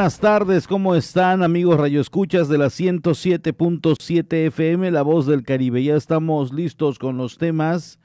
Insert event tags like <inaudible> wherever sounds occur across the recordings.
buenas tardes, ¿cómo están amigos radioescuchas de la 107.7 FM, La Voz del Caribe? Ya estamos listos con los temas,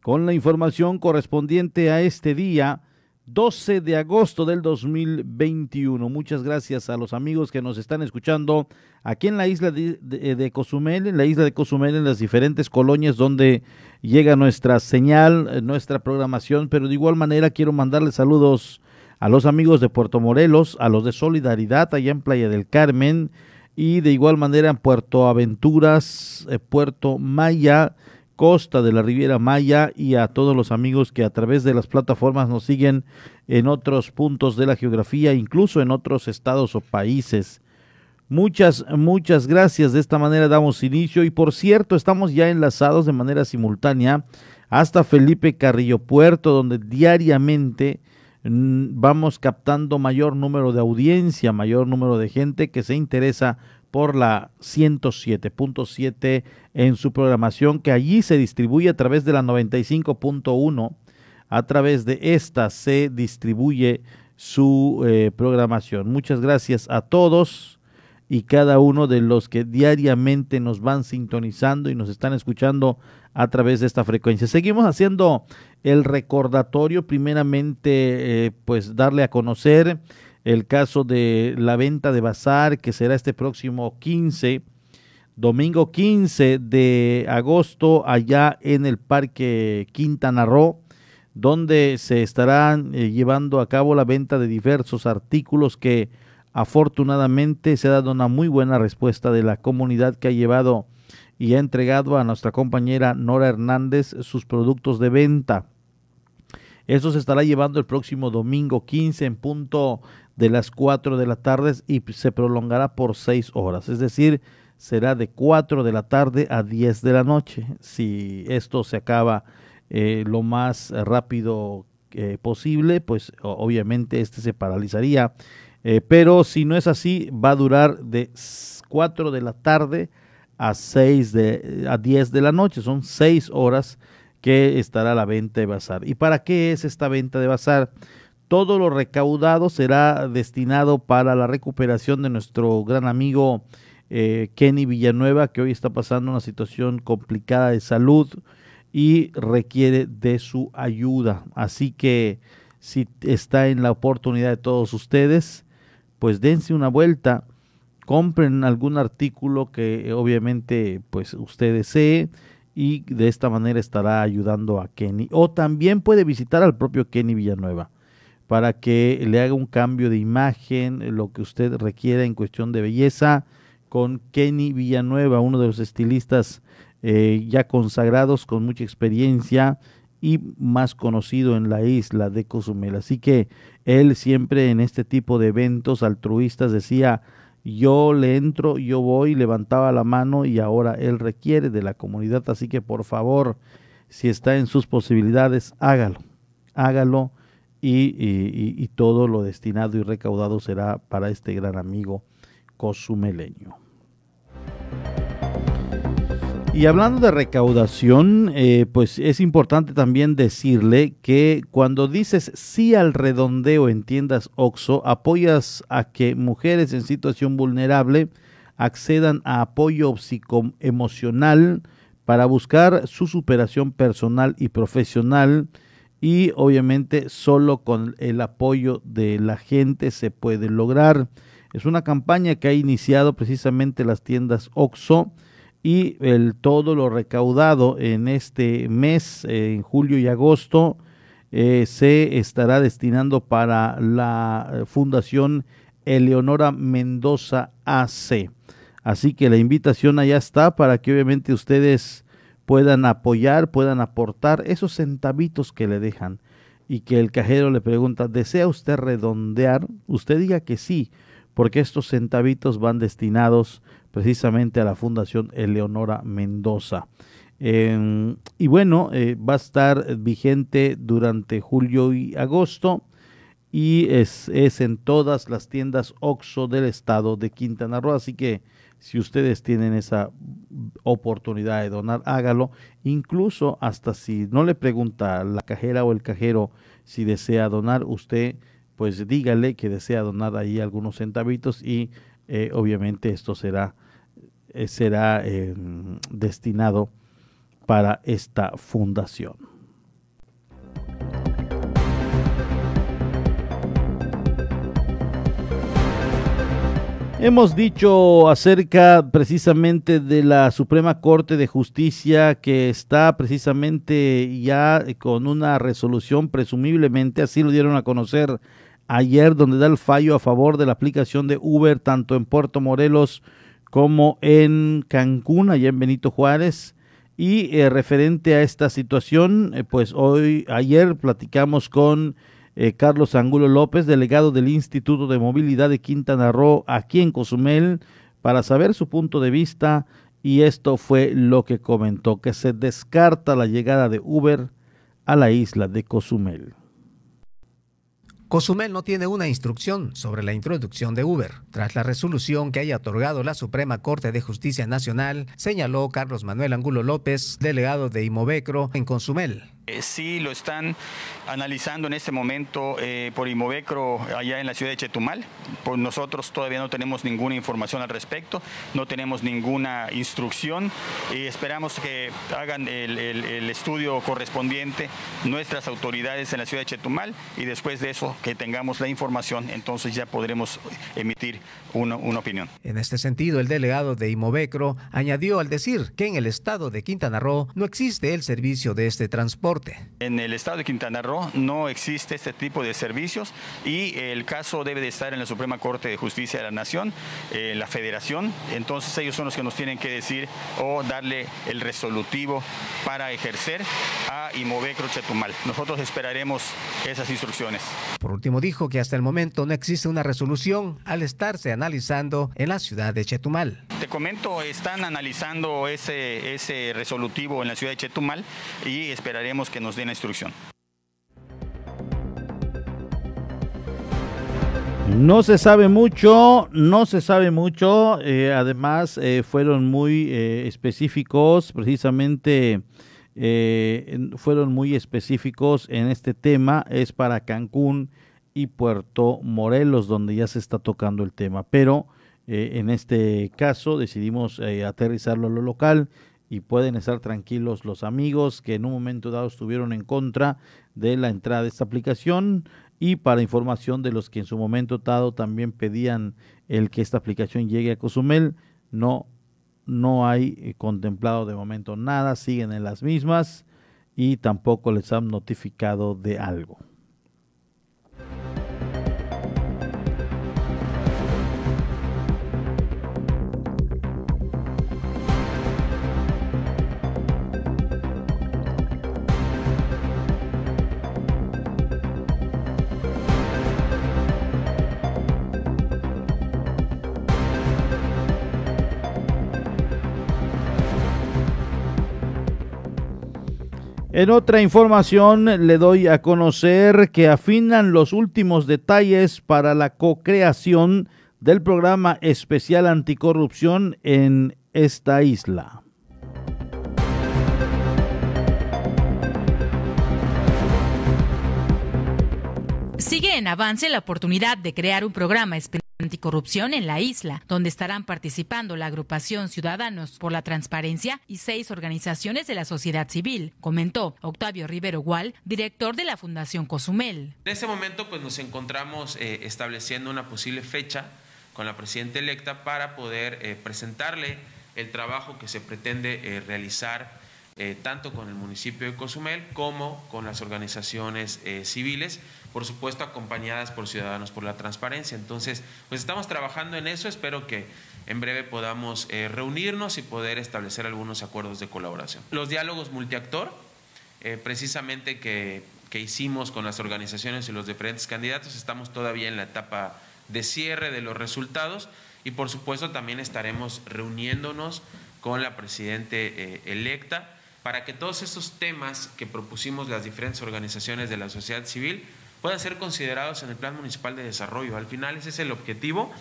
con la información correspondiente a este día, 12 de agosto del 2021. Muchas gracias a los amigos que nos están escuchando aquí en la isla de, Cozumel, en la isla de Cozumel, en las diferentes colonias donde llega nuestra señal, nuestra programación, pero de igual manera quiero mandarles saludos a los amigos de Puerto Morelos, a los de Solidaridad allá en Playa del Carmen y de igual manera en Puerto Aventuras, eh, Puerto Maya, Costa de la Riviera Maya y a todos los amigos que a través de las plataformas nos siguen en otros puntos de la geografía, incluso en otros estados o países. Muchas, muchas gracias. De esta manera damos inicio y por cierto, estamos ya enlazados de manera simultánea hasta Felipe Carrillo Puerto, donde diariamente vamos captando mayor número de audiencia, mayor número de gente que se interesa por la 107.7 en su programación, que allí se distribuye a través de la 95.1. A través de esta se distribuye su eh, programación. Muchas gracias a todos y cada uno de los que diariamente nos van sintonizando y nos están escuchando a través de esta frecuencia. Seguimos haciendo el recordatorio, primeramente, eh, pues darle a conocer el caso de la venta de bazar que será este próximo 15, domingo 15 de agosto, allá en el Parque Quintana Roo, donde se estarán eh, llevando a cabo la venta de diversos artículos que afortunadamente se ha dado una muy buena respuesta de la comunidad que ha llevado y ha entregado a nuestra compañera Nora Hernández sus productos de venta. Eso se estará llevando el próximo domingo 15 en punto de las 4 de la tarde y se prolongará por 6 horas. Es decir, será de 4 de la tarde a 10 de la noche. Si esto se acaba eh, lo más rápido eh, posible, pues obviamente este se paralizaría. Eh, pero si no es así, va a durar de 4 de la tarde a 6 de, a 10 de la noche. Son 6 horas que estará la venta de bazar. ¿Y para qué es esta venta de bazar? Todo lo recaudado será destinado para la recuperación de nuestro gran amigo eh, Kenny Villanueva, que hoy está pasando una situación complicada de salud y requiere de su ayuda. Así que si está en la oportunidad de todos ustedes, pues dense una vuelta compren algún artículo que eh, obviamente pues usted desee y de esta manera estará ayudando a Kenny. O también puede visitar al propio Kenny Villanueva para que le haga un cambio de imagen, lo que usted requiera en cuestión de belleza, con Kenny Villanueva, uno de los estilistas eh, ya consagrados con mucha experiencia y más conocido en la isla de Cozumel. Así que él siempre en este tipo de eventos altruistas decía, yo le entro, yo voy, levantaba la mano y ahora él requiere de la comunidad, así que por favor, si está en sus posibilidades, hágalo, hágalo y, todo lo destinado y recaudado será para este gran amigo cozumeleño. Y hablando de recaudación, eh, pues es importante también decirle que cuando dices sí al redondeo en tiendas OXO, apoyas a que mujeres en situación vulnerable accedan a apoyo psicoemocional para buscar su superación personal y profesional y obviamente solo con el apoyo de la gente se puede lograr. Es una campaña que ha iniciado precisamente las tiendas OXO y el todo lo recaudado en este mes, en julio y agosto, eh, se estará destinando para la eh, Fundación Eleonora Mendoza AC. Así que la invitación allá está para que obviamente ustedes puedan apoyar, puedan aportar esos centavitos que le dejan y que el cajero le pregunta, ¿desea usted redondear? Usted diga que sí, porque estos centavitos van destinados precisamente a la Fundación Eleonora Mendoza. Em, y bueno, eh, va a estar vigente durante julio y agosto y es, es, en todas las tiendas OXO del estado de Quintana Roo. Así que si ustedes tienen esa oportunidad de donar, hágalo. Incluso hasta si no le pregunta la cajera o el cajero si desea donar, usted pues dígale que desea donar ahí algunos centavitos y obviamente esto será, será destinado para esta fundación. Hemos dicho acerca precisamente de la Suprema Corte de Justicia que está precisamente ya con una resolución, presumiblemente, así lo dieron a conocer ayer, donde da el fallo a favor de la aplicación de Uber tanto en Puerto Morelos como en Cancún, allá en Benito Juárez. Y eh, referente a esta situación, eh, pues hoy, ayer platicamos con eh, Carlos Angulo López, delegado del Instituto de Movilidad de Quintana Roo, aquí en Cozumel, para saber su punto de vista. Y esto fue lo que comentó, que se descarta la llegada de Uber a la isla de Cozumel. Cozumel no tiene una instrucción sobre la introducción de Uber. Tras la resolución que haya otorgado la Suprema Corte de Justicia Nacional, señaló Carlos Manuel Angulo López, delegado de Imovecro en Cozumel. Eh, sí lo están analizando en este momento eh, por Imovecro allá en la ciudad de Chetumal. Pues nosotros todavía no tenemos ninguna información al respecto, no tenemos ninguna instrucción y esperamos que hagan el, estudio correspondiente nuestras autoridades en la ciudad de Chetumal y después de eso que tengamos la información, entonces ya podremos emitir una, una opinión. En este sentido, el delegado de Imovecro añadió al decir que en el estado de Quintana Roo no existe el servicio de este transporte en el estado de Quintana Roo no existe este tipo de servicios y el caso debe de estar en la Suprema Corte de Justicia de la Nación, en la Federación. Entonces ellos son los que nos tienen que decir o darle el resolutivo para ejercer a Imovecro Chetumal. Nosotros esperaremos esas instrucciones. Por último, dijo que hasta el momento no existe una resolución al estarse analizando en la ciudad de Chetumal. Te comento, están analizando ese, ese resolutivo en la ciudad de Chetumal y esperaremos que nos den la instrucción. No se sabe mucho, no se sabe mucho. Eh, además, eh, fueron muy eh, específicos, precisamente fueron muy específicos en este tema. Es para Cancún y Puerto Morelos, donde ya se está tocando el tema. Pero en este caso decidimos aterrizarlo a lo local y pueden estar tranquilos los amigos que en un momento dado estuvieron en contra de la entrada de esta aplicación y para información de los que en su momento dado también pedían el que esta aplicación llegue a Cozumel, no, no hay eh, contemplado de momento nada, siguen en las mismas y tampoco les han notificado de algo. En otra información le doy a conocer que afinan los últimos detalles para la co-creación del programa especial anticorrupción en esta isla. Sigue en avance la oportunidad de crear un programa especial anticorrupción en la isla, donde estarán participando la agrupación Ciudadanos por la Transparencia y seis organizaciones de la sociedad civil, comentó Octavio Rivero Gual, director de la Fundación Cozumel. En ese momento pues nos encontramos eh, estableciendo una posible fecha con la presidenta electa para poder eh, presentarle el trabajo que se pretende eh, realizar tanto con el municipio de Cozumel como con las organizaciones civiles por supuesto acompañadas por Ciudadanos por la Transparencia. Entonces, pues estamos trabajando en eso, espero que en breve podamos eh, reunirnos y poder establecer algunos acuerdos de colaboración. Los diálogos multiactor, eh, precisamente que, que hicimos con las organizaciones y los diferentes candidatos, estamos todavía en la etapa de cierre de los resultados y por supuesto también estaremos reuniéndonos con la presidente eh, electa para que todos estos temas que propusimos las diferentes organizaciones de la sociedad civil puedan ser considerados en el Plan Municipal de Desarrollo. Al final ese es el objetivo,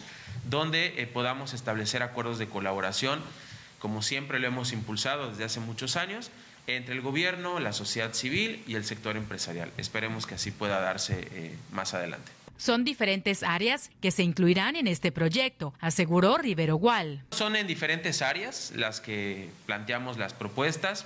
donde eh, podamos establecer acuerdos de colaboración, como siempre lo hemos impulsado desde hace muchos años, entre el gobierno, la sociedad civil y el sector empresarial. Esperemos que así pueda darse eh, más adelante. Son diferentes áreas que se incluirán en este proyecto, aseguró Rivero Gual. Son en diferentes áreas las que planteamos las propuestas.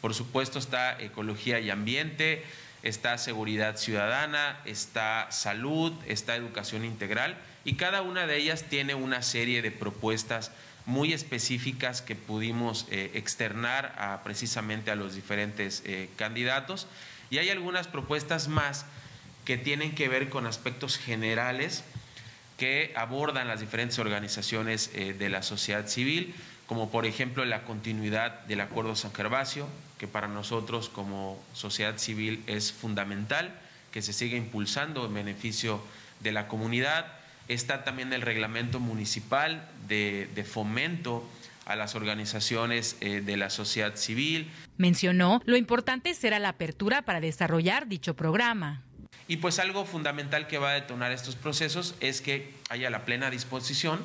Por supuesto está ecología y ambiente, está seguridad ciudadana, está salud, está educación integral y cada una de ellas tiene una serie de propuestas muy específicas que pudimos eh, externar a, precisamente a los diferentes eh, candidatos. Y hay algunas propuestas más que tienen que ver con aspectos generales que abordan las diferentes organizaciones eh, de la sociedad civil, como por ejemplo la continuidad del Acuerdo San Gervasio, que para nosotros como sociedad civil es fundamental, que se siga impulsando en beneficio de la comunidad. Está también el reglamento municipal de, fomento a las organizaciones eh, de la sociedad civil. Mencionó lo importante será la apertura para desarrollar dicho programa. Y pues algo fundamental que va a detonar estos procesos es que haya la plena disposición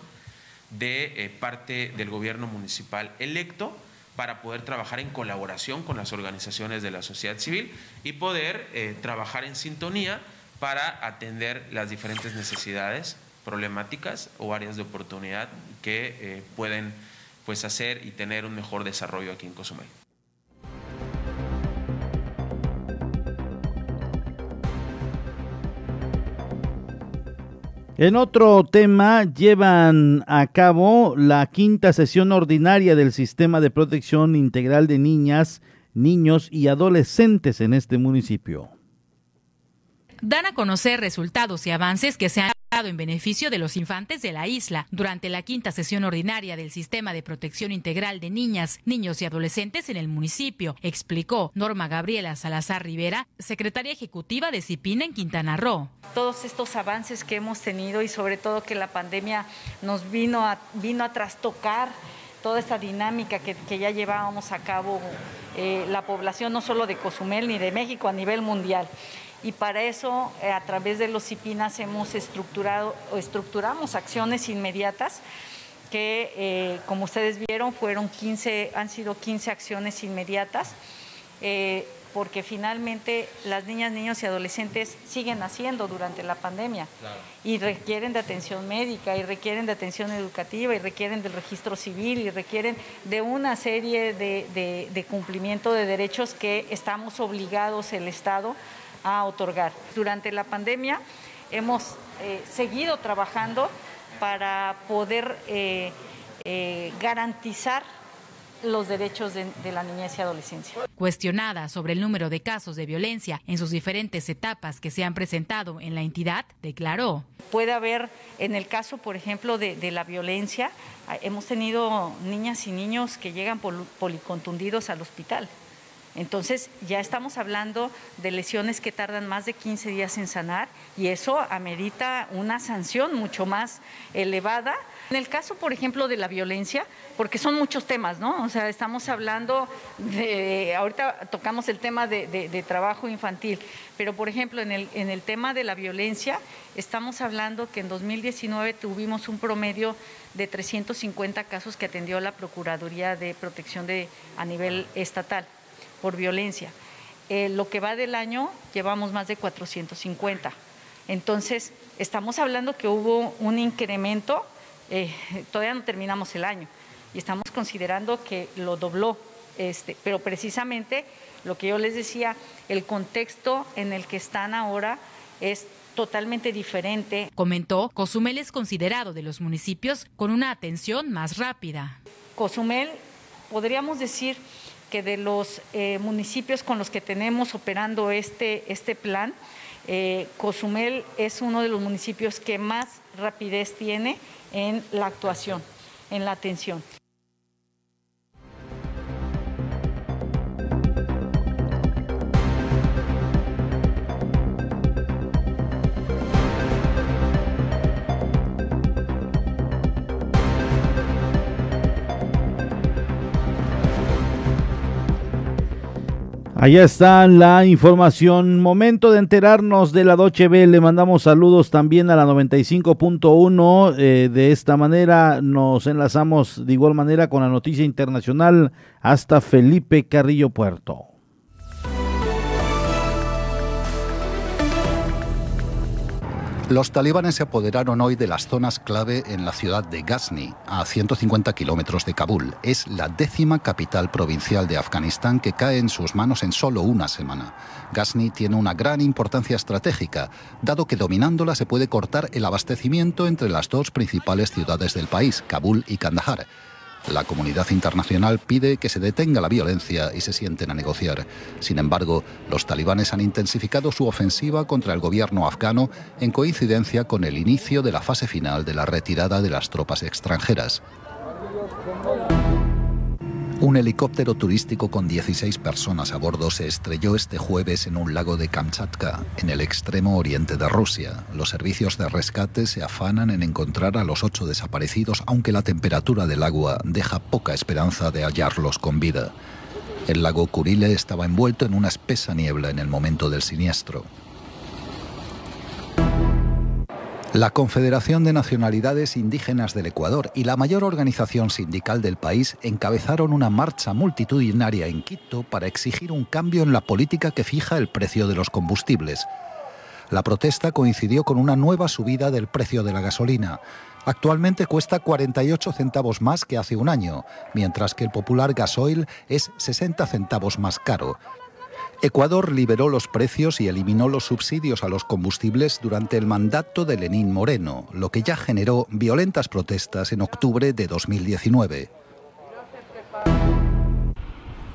de eh, parte del gobierno municipal electo para poder trabajar en colaboración con las organizaciones de la sociedad civil y poder eh, trabajar en sintonía para atender las diferentes necesidades, problemáticas o áreas de oportunidad que eh, pueden pues, hacer y tener un mejor desarrollo aquí en Cozumel. En otro tema, llevan a cabo la quinta sesión ordinaria del Sistema de Protección Integral de Niñas, Niños y Adolescentes en este municipio. Dan a conocer resultados y avances que se han en beneficio de los infantes de la isla durante la quinta sesión ordinaria del Sistema de Protección Integral de Niñas, Niños y Adolescentes en el municipio, explicó Norma Gabriela Salazar Rivera, secretaria ejecutiva de CIPIN en Quintana Roo. Todos estos avances que hemos tenido y sobre todo que la pandemia nos vino a, vino a trastocar toda esta dinámica que, ya llevábamos a cabo eh, la población no solo de Cozumel ni de México a nivel mundial y para eso eh, a través de los CIPINAS hemos estructurado o estructuramos acciones inmediatas que eh, como ustedes vieron fueron 15, han sido 15 acciones inmediatas. Eh, porque finalmente las niñas, niños y adolescentes siguen haciendo durante la pandemia y requieren de atención médica y requieren de atención educativa y requieren del registro civil y requieren de una serie de, de cumplimiento de derechos que estamos obligados el Estado a otorgar. Durante la pandemia hemos eh, seguido trabajando para poder eh, eh, garantizar los derechos de, de, la niñez y adolescencia. Cuestionada sobre el número de casos de violencia en sus diferentes etapas que se han presentado en la entidad, declaró. Puede haber, en el caso, por ejemplo, de, de la violencia, hemos tenido niñas y niños que llegan policontundidos al hospital. Entonces ya estamos hablando de lesiones que tardan más de 15 días en sanar y eso amerita una sanción mucho más elevada. En el caso, por ejemplo, de la violencia, porque son muchos temas, ¿no? O sea, estamos hablando de, ahorita tocamos el tema de, trabajo infantil, pero por ejemplo, en el, en el tema de la violencia, estamos hablando que en 2019 tuvimos un promedio de 350 casos que atendió la Procuraduría de Protección de, a nivel estatal por violencia. Eh, lo que va del año llevamos más de 450. Entonces, estamos hablando que hubo un incremento, eh, todavía no terminamos el año, y estamos considerando que lo dobló, este, pero precisamente lo que yo les decía, el contexto en el que están ahora es totalmente diferente. Comentó, Cozumel es considerado de los municipios con una atención más rápida. Cozumel, podríamos decir, que de los eh, municipios con los que tenemos operando este, este plan, eh, Cozumel es uno de los municipios que más rapidez tiene en la actuación, en la atención. Allá está la información. Momento de enterarnos de la Doche B. Le mandamos saludos también a la 95.1. Eh, de esta manera nos enlazamos de igual manera con la noticia internacional hasta Felipe Carrillo Puerto. Los talibanes se apoderaron hoy de las zonas clave en la ciudad de Ghazni, a 150 kilómetros de Kabul. Es la décima capital provincial de Afganistán que cae en sus manos en solo una semana. Ghazni tiene una gran importancia estratégica, dado que dominándola se puede cortar el abastecimiento entre las dos principales ciudades del país, Kabul y Kandahar. La comunidad internacional pide que se detenga la violencia y se sienten a negociar. Sin embargo, los talibanes han intensificado su ofensiva contra el gobierno afgano en coincidencia con el inicio de la fase final de la retirada de las tropas extranjeras. Un helicóptero turístico con 16 personas a bordo se estrelló este jueves en un lago de Kamchatka, en el extremo oriente de Rusia. Los servicios de rescate se afanan en encontrar a los ocho desaparecidos, aunque la temperatura del agua deja poca esperanza de hallarlos con vida. El lago Kurile estaba envuelto en una espesa niebla en el momento del siniestro. La Confederación de Nacionalidades Indígenas del Ecuador y la mayor organización sindical del país encabezaron una marcha multitudinaria en Quito para exigir un cambio en la política que fija el precio de los combustibles. La protesta coincidió con una nueva subida del precio de la gasolina. Actualmente cuesta 48 centavos más que hace un año, mientras que el popular gasoil es 60 centavos más caro. Ecuador liberó los precios y eliminó los subsidios a los combustibles durante el mandato de Lenín Moreno, lo que ya generó violentas protestas en octubre de 2019.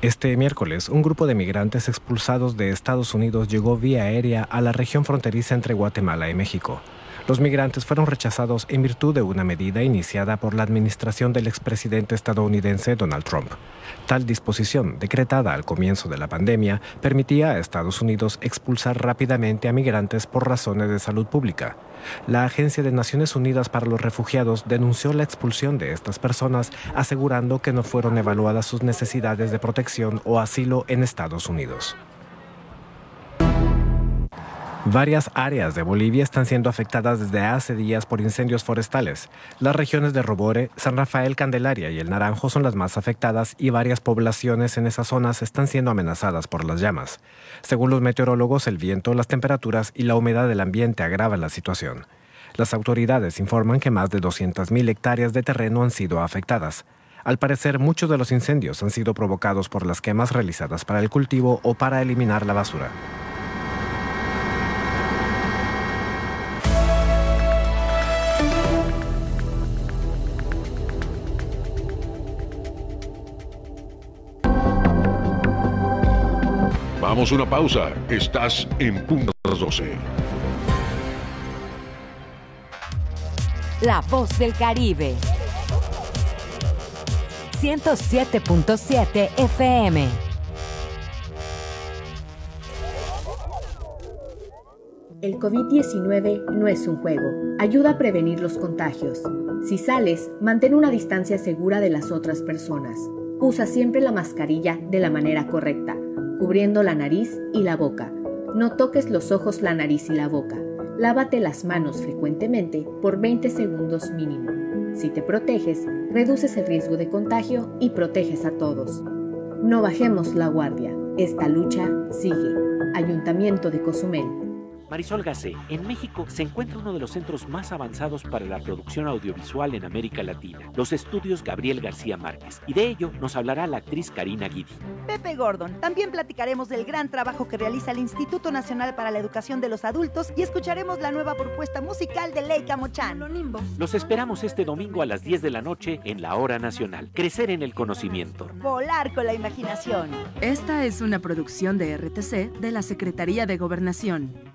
Este miércoles, un grupo de migrantes expulsados de Estados Unidos llegó vía aérea a la región fronteriza entre Guatemala y México. Los migrantes fueron rechazados en virtud de una medida iniciada por la administración del expresidente estadounidense Donald Trump. Tal disposición, decretada al comienzo de la pandemia, permitía a Estados Unidos expulsar rápidamente a migrantes por razones de salud pública. La Agencia de Naciones Unidas para los Refugiados denunció la expulsión de estas personas, asegurando que no fueron evaluadas sus necesidades de protección o asilo en Estados Unidos. Varias áreas de Bolivia están siendo afectadas desde hace días por incendios forestales. Las regiones de Robore, San Rafael, Candelaria y El Naranjo son las más afectadas y varias poblaciones en esas zonas están siendo amenazadas por las llamas. Según los meteorólogos, el viento, las temperaturas y la humedad del ambiente agravan la situación. Las autoridades informan que más de 200.000 hectáreas de terreno han sido afectadas. Al parecer, muchos de los incendios han sido provocados por las quemas realizadas para el cultivo o para eliminar la basura. Vamos una pausa. Estás en Punto 12. La voz del Caribe. 107.7 FM. El COVID-19 no es un juego. Ayuda a prevenir los contagios. Si sales, mantén una distancia segura de las otras personas. Usa siempre la mascarilla de la manera correcta cubriendo la nariz y la boca. No toques los ojos, la nariz y la boca. Lávate las manos frecuentemente por 20 segundos mínimo. Si te proteges, reduces el riesgo de contagio y proteges a todos. No bajemos la guardia. Esta lucha sigue. Ayuntamiento de Cozumel. Marisol Gacé, en México se encuentra uno de los centros más avanzados para la producción audiovisual en América Latina, los estudios Gabriel García Márquez, y de ello nos hablará la actriz Karina Guidi. Pepe Gordon, también platicaremos del gran trabajo que realiza el Instituto Nacional para la Educación de los Adultos y escucharemos la nueva propuesta musical de Leica Mochan. Los esperamos este domingo a las 10 de la noche en la Hora Nacional. Crecer en el conocimiento. Volar con la imaginación. Esta es una producción de RTC de la Secretaría de Gobernación.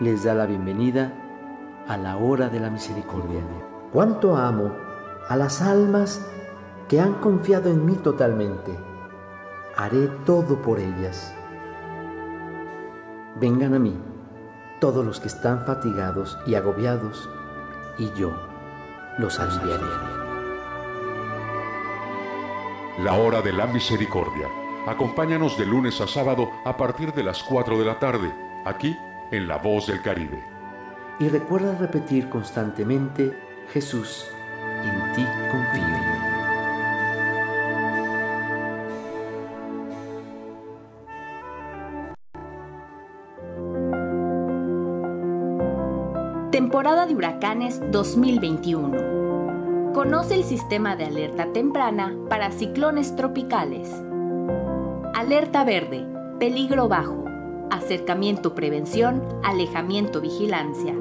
les da la bienvenida a la hora de la misericordia. ¿Cuánto amo a las almas que han confiado en mí totalmente? Haré todo por ellas. Vengan a mí todos los que están fatigados y agobiados, y yo los aliviaré. La hora de la misericordia. Acompáñanos de lunes a sábado a partir de las 4 de la tarde, aquí en La Voz del Caribe. Y recuerda repetir constantemente, Jesús, en ti confío. Temporada de huracanes 2021. Conoce el sistema de alerta temprana para ciclones tropicales. Alerta verde, peligro bajo, acercamiento prevención, alejamiento vigilancia.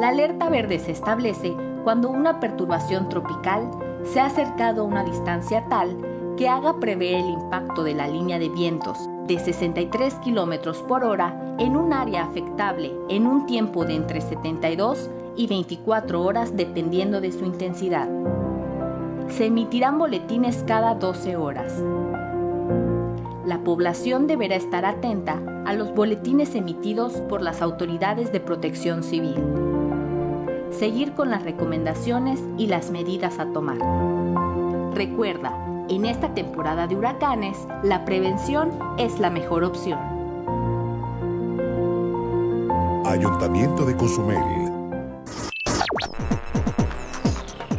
La alerta verde se establece cuando una perturbación tropical se ha acercado a una distancia tal que haga prever el impacto de la línea de vientos de 63 km por hora en un área afectable en un tiempo de entre 72 y 24 horas dependiendo de su intensidad. Se emitirán boletines cada 12 horas. La población deberá estar atenta a los boletines emitidos por las autoridades de protección civil. Seguir con las recomendaciones y las medidas a tomar. Recuerda, en esta temporada de huracanes, la prevención es la mejor opción. Ayuntamiento de Cozumel.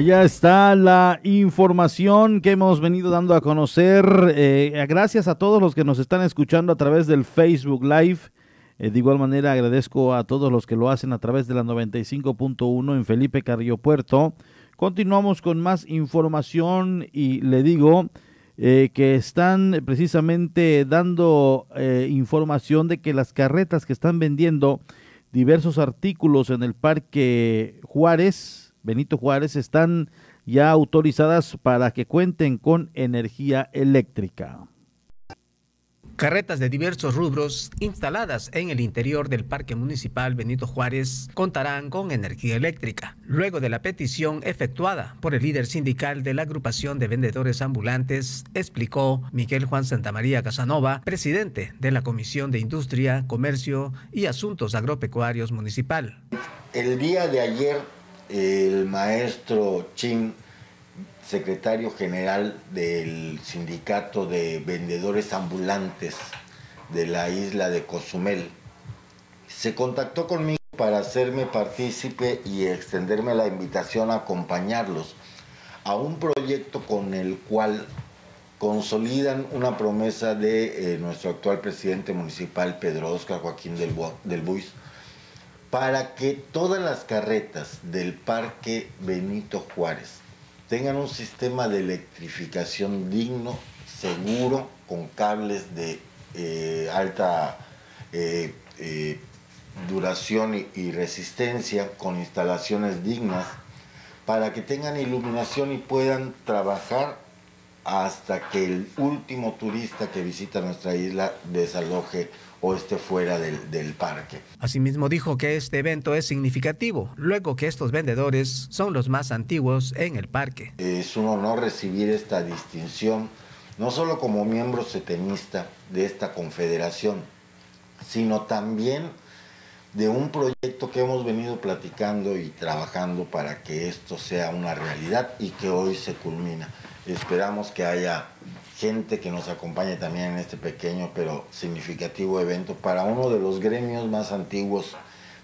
Allá está la información que hemos venido dando a conocer. Eh, gracias a todos los que nos están escuchando a través del Facebook Live. Eh, de igual manera agradezco a todos los que lo hacen a través de la 95.1 en Felipe Carrillo Puerto. Continuamos con más información y le digo eh, que están precisamente dando información de que las carretas que están vendiendo diversos artículos en el Parque Juárez, Benito Juárez están ya autorizadas para que cuenten con energía eléctrica. Carretas de diversos rubros instaladas en el interior del Parque Municipal Benito Juárez contarán con energía eléctrica. Luego de la petición efectuada por el líder sindical de la agrupación de vendedores ambulantes, explicó Miguel Juan Santamaría Casanova, presidente de la Comisión de Industria, Comercio y Asuntos Agropecuarios Municipal. El día de ayer el maestro Chin, secretario general del sindicato de vendedores ambulantes de la isla de Cozumel, se contactó conmigo para hacerme partícipe y extenderme la invitación a acompañarlos a un proyecto con el cual consolidan una promesa de eh, nuestro actual presidente municipal, Pedro Oscar Joaquín del, del Buis, para que todas las carretas del Parque Benito Juárez tengan un sistema de electrificación digno, seguro, con cables de eh, alta eh, eh, duración y resistencia, con instalaciones dignas, para que tengan iluminación y puedan trabajar hasta que el último turista que visita nuestra isla desaloje o esté fuera del, parque. Asimismo dijo que este evento es significativo, luego que estos vendedores son los más antiguos en el parque. Es un honor recibir esta distinción no solo como miembro setenista de esta confederación, sino también de un proyecto que hemos venido platicando y trabajando para que esto sea una realidad y que hoy se culmina. Esperamos que haya gente que nos acompañe también en este pequeño pero significativo evento para uno de los gremios más antiguos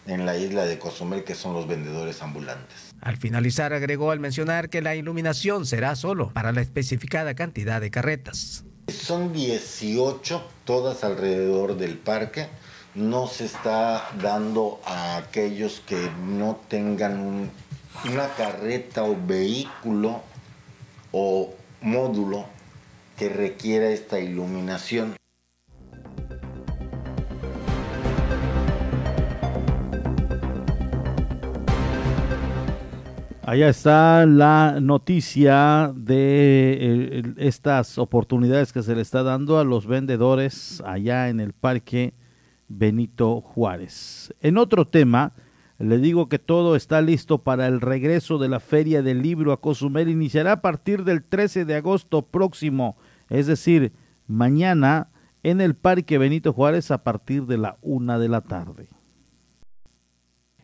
en la isla de Cozumel, que son los vendedores ambulantes. Al finalizar agregó al mencionar que la iluminación será solo para la especificada cantidad de carretas. Son 18, todas alrededor del parque. No se está dando a aquellos que no tengan una carreta o vehículo o módulo que requiera esta iluminación. Allá está la noticia de eh, estas oportunidades que se le está dando a los vendedores allá en el parque Benito Juárez. En otro tema, le digo que todo está listo para el regreso de la Feria del Libro a Cozumel. Iniciará a partir del 13 de agosto próximo, es decir, mañana en el Parque Benito Juárez a partir de la una de la tarde.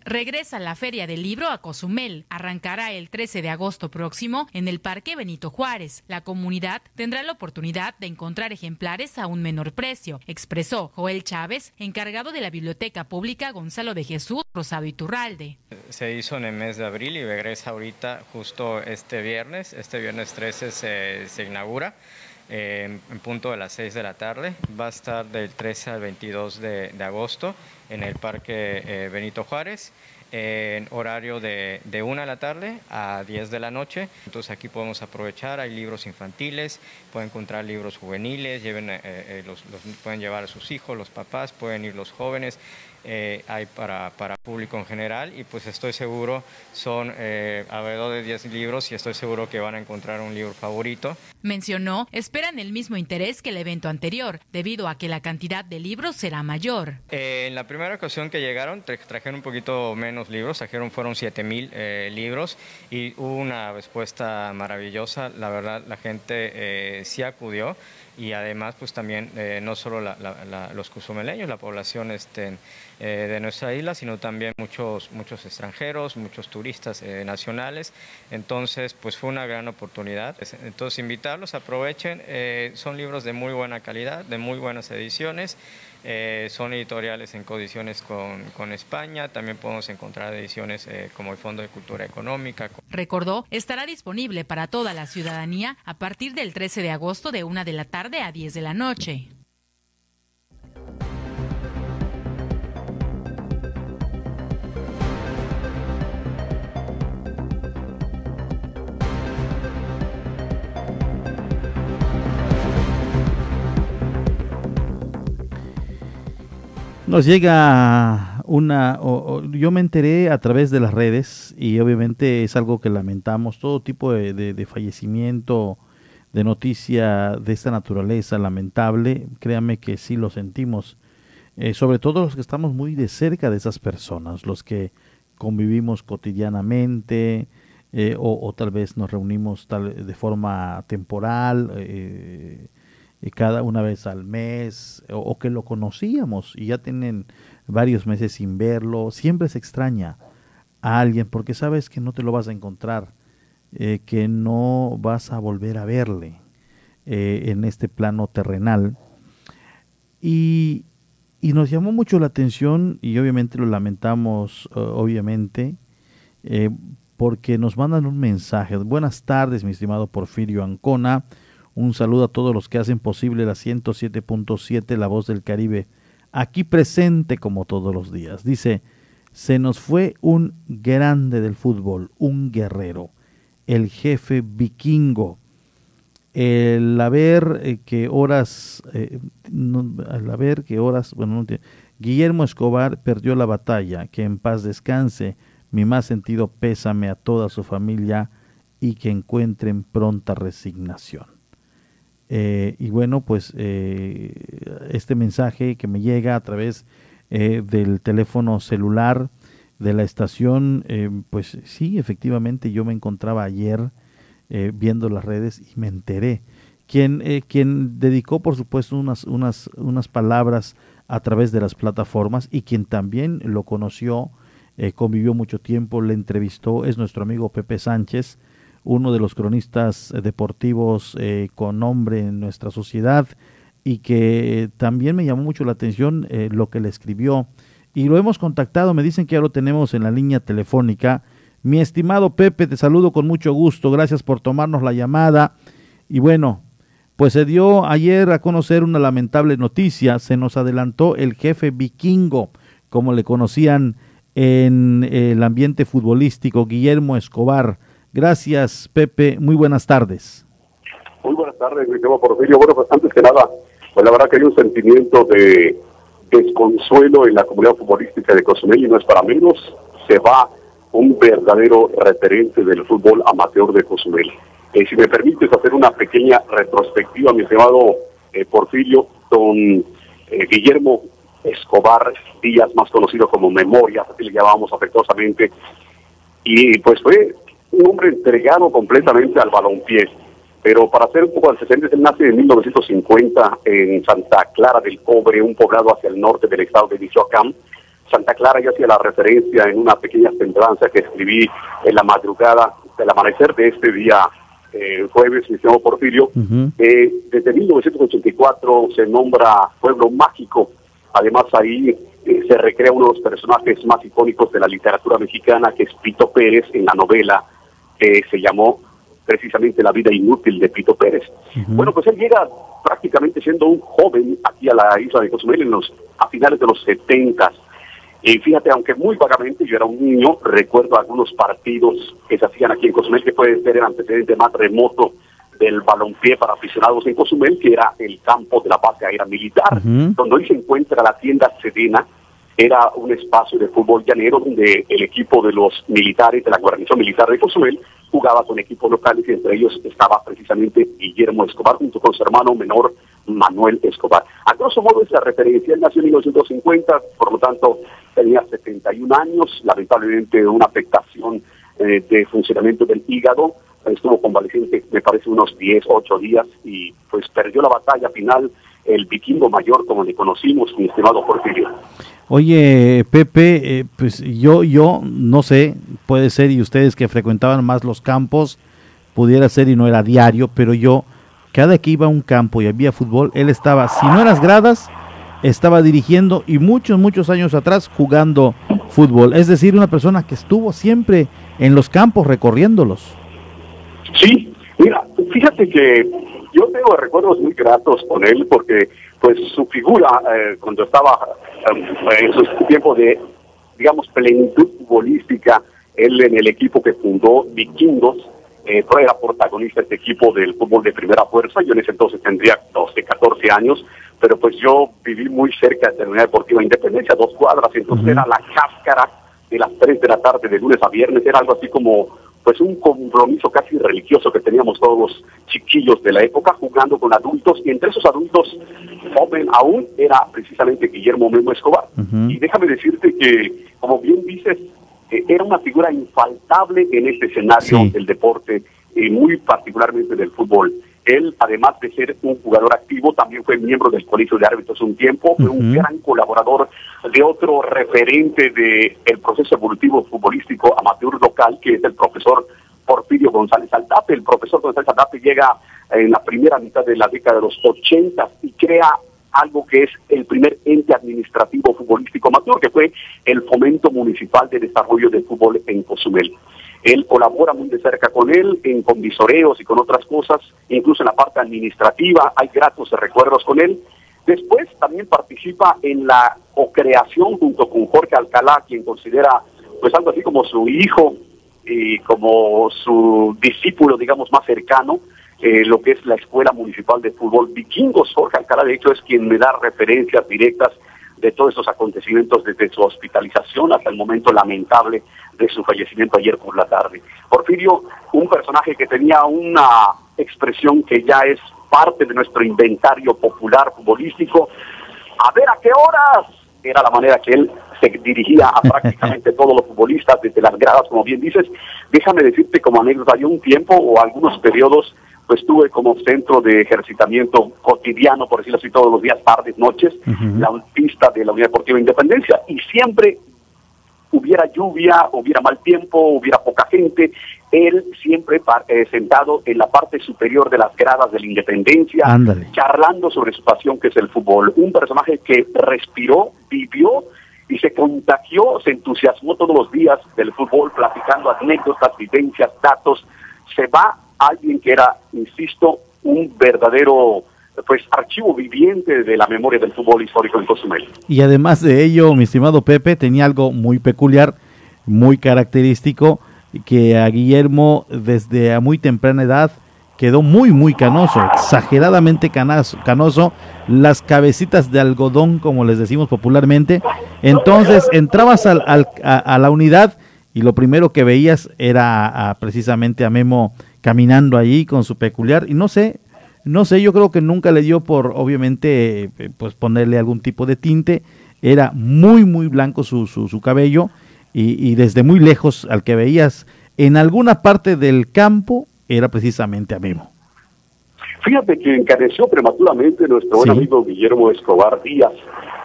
Regresa la Feria del Libro a Cozumel. Arrancará el 13 de agosto próximo en el Parque Benito Juárez. La comunidad tendrá la oportunidad de encontrar ejemplares a un menor precio, expresó Joel Chávez, encargado de la Biblioteca Pública Gonzalo de Jesús Rosado Iturralde. Se hizo en el mes de abril y regresa ahorita justo este viernes. Este viernes 13 se, inaugura. En punto de las 6 de la tarde. Va a estar del 13 al 22 de, de agosto en el Parque eh, Benito Juárez en horario de, de 1 de la tarde a 10 de la noche. Entonces aquí podemos aprovechar, hay libros infantiles, pueden encontrar libros juveniles, lleven, eh, eh, los, pueden llevar a sus hijos, los papás, pueden ir los jóvenes. Eh, hay para, para, público en general y pues estoy seguro son eh, alrededor de 10 libros y estoy seguro que van a encontrar un libro favorito. Mencionó, esperan el mismo interés que el evento anterior, debido a que la cantidad de libros será mayor. Eh, en la primera ocasión que llegaron trajeron un poquito menos libros, trajeron fueron 7 mil libros y hubo una respuesta maravillosa, la verdad la gente sí acudió y además pues también eh, no solo los cuzumeleños, la población este, eh, de nuestra isla, sino también muchos, muchos extranjeros, muchos turistas eh, nacionales. Entonces pues fue una gran oportunidad. Entonces invitarlos, aprovechen, son libros de muy buena calidad, de muy buenas ediciones. Eh, son editoriales en condiciones con, con, España, también podemos encontrar ediciones eh, como el Fondo de Cultura Económica. Recordó, estará disponible para toda la ciudadanía a partir del 13 de agosto de 1 de la tarde a 10 de la noche. Nos llega una, yo me enteré a través de las redes y obviamente es algo que lamentamos, todo tipo de, fallecimiento, de noticia de esta naturaleza lamentable, créame que sí lo sentimos, eh, sobre todo los que estamos muy de cerca de esas personas, los que convivimos cotidianamente eh, o, tal vez nos reunimos tal, de forma temporal. Eh, cada una vez al mes o, que lo conocíamos y ya tienen varios meses sin verlo, siempre se extraña a alguien porque sabes que no te lo vas a encontrar, eh, que no vas a volver a verle eh, en este plano terrenal. Y, nos llamó mucho la atención y obviamente lo lamentamos, obviamente, eh, porque nos mandan un mensaje. Buenas tardes, mi estimado Porfirio Ancona. Un saludo a todos los que hacen posible la 107.7 La Voz del Caribe, aquí presente como todos los días. Dice, se nos fue un grande del fútbol, un guerrero, el jefe vikingo. El haber eh, que horas, eh, al haber que horas, bueno, Guillermo Escobar perdió la batalla, que en paz descanse, mi más sentido pésame a toda su familia y que encuentren pronta resignación. Eh, y bueno, pues eh, este mensaje que me llega a través eh, del teléfono celular de la estación, pues sí, efectivamente yo me encontraba ayer viendo las redes y me enteré. Quien, eh, quien dedicó, por supuesto, unas, unas, unas palabras a través de las plataformas y quien también lo conoció, eh, convivió mucho tiempo, le entrevistó, es nuestro amigo Pepe Sánchez, uno de los cronistas deportivos eh, con nombre en nuestra sociedad y que también me llamó mucho la atención eh, lo que le escribió y lo hemos contactado, me dicen que ya lo tenemos en la línea telefónica. Mi estimado Pepe, te saludo con mucho gusto, gracias por tomarnos la llamada y bueno, pues se dio ayer a conocer una lamentable noticia, se nos adelantó el jefe vikingo, como le conocían en el ambiente futbolístico, Guillermo Escobar. Gracias, Pepe. Muy buenas tardes. Muy buenas tardes, mi querido Porfirio. Bueno, pues antes que nada, pues la verdad que hay un sentimiento de desconsuelo en la comunidad futbolística de Cozumel y no es para menos. Se va un verdadero referente del fútbol amateur de Cozumel. Eh, si me permites hacer una pequeña retrospectiva, mi estimado eh, Porfirio, don eh, Guillermo Escobar Díaz, más conocido como Memoria, así le llamábamos afectuosamente, y pues fue un hombre entregado completamente al balompié. Pero para hacer un poco de antecedentes, él nace en 1950 en Santa Clara del Cobre, un poblado hacia el norte del estado de Michoacán. Santa Clara ya hacía la referencia en una pequeña semblanza que escribí en la madrugada del amanecer de este día eh, jueves, mi estimado Porfirio. eh, desde 1984 se nombra Pueblo Mágico. Además ahí eh, se recrea uno de los personajes más icónicos de la literatura mexicana, que es Pito Pérez, en la novela que se llamó precisamente La vida inútil de Pito Pérez. Bueno, pues él llega prácticamente siendo un joven aquí a la isla de Cozumel en los, a finales de los 70 y fíjate, aunque muy vagamente, yo era un niño, recuerdo algunos partidos que se hacían aquí en Cozumel, que puede ser el antecedente más remoto del balompié para aficionados en Cozumel, que era el campo de la base aérea militar, donde hoy se encuentra la tienda Sedena, era un espacio de fútbol llanero donde el equipo de los militares de la guarnición militar de Cozumel jugaba con equipos locales y entre ellos estaba precisamente Guillermo Escobar junto con su hermano menor Manuel Escobar. A grosso modo es la referencia, él nació en 1950, por lo tanto tenía 71 años, lamentablemente una afectación eh, de funcionamiento del hígado, estuvo convaleciente me parece unos 10, 8 días y pues perdió la batalla final el vikingo mayor como le conocimos, mi estimado Porfirio. Oye, Pepe, eh, pues yo, yo no sé, puede ser y ustedes que frecuentaban más los campos, pudiera ser y no era diario, pero yo, cada que iba a un campo y había fútbol, él estaba, si no en las gradas, estaba dirigiendo y muchos, muchos años atrás jugando fútbol. Es decir, una persona que estuvo siempre en los campos recorriéndolos. Sí, mira, fíjate que yo tengo recuerdos muy gratos con él porque pues su figura eh, cuando estaba en su tiempo de, digamos, plenitud futbolística, él en el equipo que fundó Vikingos, eh, era protagonista de este equipo del fútbol de primera fuerza, yo en ese entonces tendría 12, 14 años, pero pues yo viví muy cerca de Unidad Deportiva Independencia, dos cuadras, entonces era la cáscara de las 3 de la tarde de lunes a viernes, era algo así como pues un compromiso casi religioso que teníamos todos los chiquillos de la época jugando con adultos y entre esos adultos joven aún era precisamente Guillermo Memo Escobar. Y déjame decirte que, como bien dices, eh, era una figura infaltable en este escenario del deporte y muy particularmente del fútbol. Él, además de ser un jugador activo, también fue miembro del Colegio de Árbitros un tiempo, fue un gran colaborador de otro referente del el proceso evolutivo futbolístico amateur local, que es el profesor Porfirio González Aldape. El profesor González Aldape llega en la primera mitad de la década de los 80 y crea algo que es el primer ente administrativo futbolístico amateur, que fue el Fomento Municipal de Desarrollo del Fútbol en Cozumel. Él colabora muy de cerca con él en con visoreos y con otras cosas, incluso en la parte administrativa hay gratos recuerdos con él. Después también participa en la co-creación junto con Jorge Alcalá, quien considera pues algo así como su hijo y como su discípulo, digamos, más cercano, eh, lo que es la Escuela Municipal de Fútbol Vikingos. Jorge Alcalá, de hecho, es quien me da referencias directas de todos estos acontecimientos desde su hospitalización hasta el momento lamentable de su fallecimiento ayer por la tarde. Porfirio, un personaje que tenía una expresión que ya es parte de nuestro inventario popular futbolístico. A ver a qué horas era la manera que él se dirigía a <laughs> prácticamente todos los futbolistas desde las gradas, como bien dices. Déjame decirte como anécdota, hay un tiempo o algunos periodos pues tuve como centro de ejercitamiento cotidiano, por decirlo así, todos los días, tardes, noches, la pista de la Unidad Deportiva Independencia. Y siempre hubiera lluvia, hubiera mal tiempo, hubiera poca gente, él siempre eh, sentado en la parte superior de las gradas de la Independencia, charlando sobre su pasión que es el fútbol. Un personaje que respiró, vivió y se contagió, se entusiasmó todos los días del fútbol, platicando anécdotas, vivencias, datos. Se va alguien que era, insisto, un verdadero pues archivo viviente de la memoria del fútbol histórico en Cozumel. Y además de ello, mi estimado Pepe, tenía algo muy peculiar, muy característico, que a Guillermo desde a muy temprana edad quedó muy, muy canoso, exageradamente canoso, las cabecitas de algodón, como les decimos popularmente. Entonces entrabas al, a, la unidad y lo primero que veías era precisamente a Memo caminando ahí con su peculiar, y no sé, no sé, yo creo que nunca le dio por, obviamente, eh, pues ponerle algún tipo de tinte. Era muy, muy blanco su, su, cabello y, desde muy lejos al que veías en alguna parte del campo era precisamente a Memo. Fíjate que encareció prematuramente nuestro buen amigo Guillermo Escobar Díaz,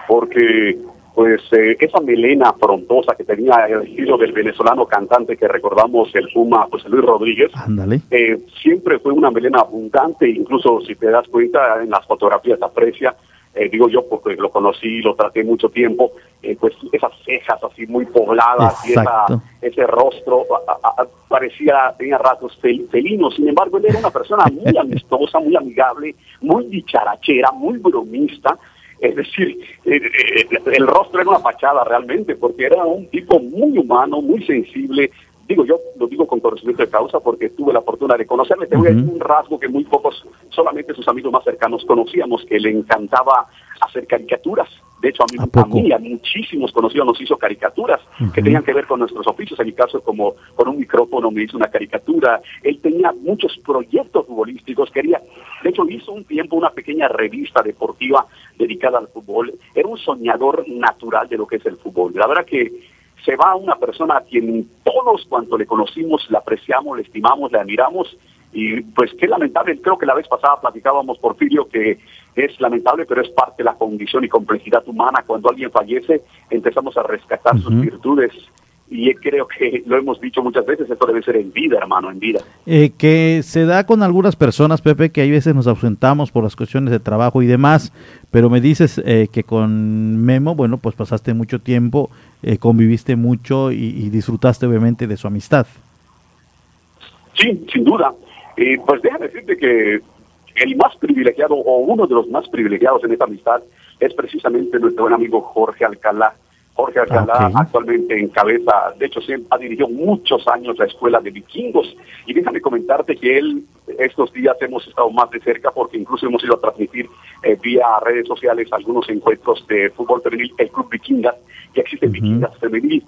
porque pues eh, esa melena frondosa que tenía el estilo del venezolano cantante que recordamos, el Puma José Luis Rodríguez, eh, siempre fue una melena abundante, incluso si te das cuenta en las fotografías aprecia, eh, digo yo porque lo conocí, lo traté mucho tiempo, pues esas cejas así muy pobladas y ese rostro parecía, tenía rasgos felinos, sin embargo él era una persona muy <laughs> amistosa, muy amigable, muy dicharachera, muy bromista, es decir, eh, eh, el rostro era una fachada realmente, porque era un tipo muy humano, muy sensible. Digo, yo lo digo con conocimiento de causa porque tuve la fortuna de conocerle. Tengo un rasgo que muy pocos, solamente sus amigos más cercanos conocíamos, que le encantaba hacer caricaturas. De hecho, a mí, ¿A, mí, a muchísimos conocidos nos hizo caricaturas que tenían que ver con nuestros oficios. En mi caso, como con un micrófono me hizo una caricatura. Él tenía muchos proyectos futbolísticos. Quería, de hecho, hizo un tiempo una pequeña revista deportiva dedicada al fútbol. Era un soñador natural de lo que es el fútbol. La verdad que se va una persona a quien todos cuanto le conocimos, le apreciamos, le estimamos, le admiramos y pues qué lamentable, creo que la vez pasada platicábamos, Porfirio, que es lamentable, pero es parte de la condición y complejidad humana. Cuando alguien fallece, empezamos a rescatar sus virtudes. Y creo que lo hemos dicho muchas veces, esto debe ser en vida, hermano, en vida. Eh, que se da con algunas personas, Pepe, que hay veces nos ausentamos por las cuestiones de trabajo y demás, pero me dices eh, que con Memo, bueno, pues pasaste mucho tiempo, eh, conviviste mucho y, y disfrutaste obviamente de su amistad. Sí, sin duda. Y pues déjame decirte que el más privilegiado o uno de los más privilegiados en esta amistad es precisamente nuestro buen amigo Jorge Alcalá. Jorge Alcalá actualmente encabeza, de hecho, ha dirigido muchos años la escuela de vikingos. Y déjame comentarte que él, estos días hemos estado más de cerca porque incluso hemos ido a transmitir eh, vía redes sociales algunos encuentros de fútbol femenil, el Club Vikingas, que existe Vikingas Femenil.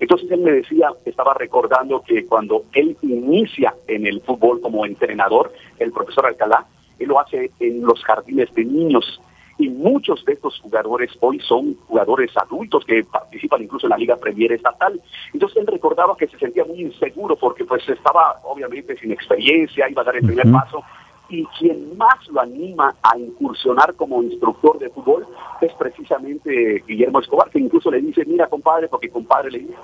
Entonces él me decía, estaba recordando que cuando él inicia en el fútbol como entrenador, el profesor Alcalá, él lo hace en los jardines de niños. Y muchos de estos jugadores hoy son jugadores adultos que participan incluso en la Liga Premier Estatal. Entonces él recordaba que se sentía muy inseguro porque pues estaba obviamente sin experiencia, iba a dar el primer paso y quien más lo anima a incursionar como instructor de fútbol es precisamente Guillermo Escobar, que incluso le dice, mira compadre, porque compadre le dice,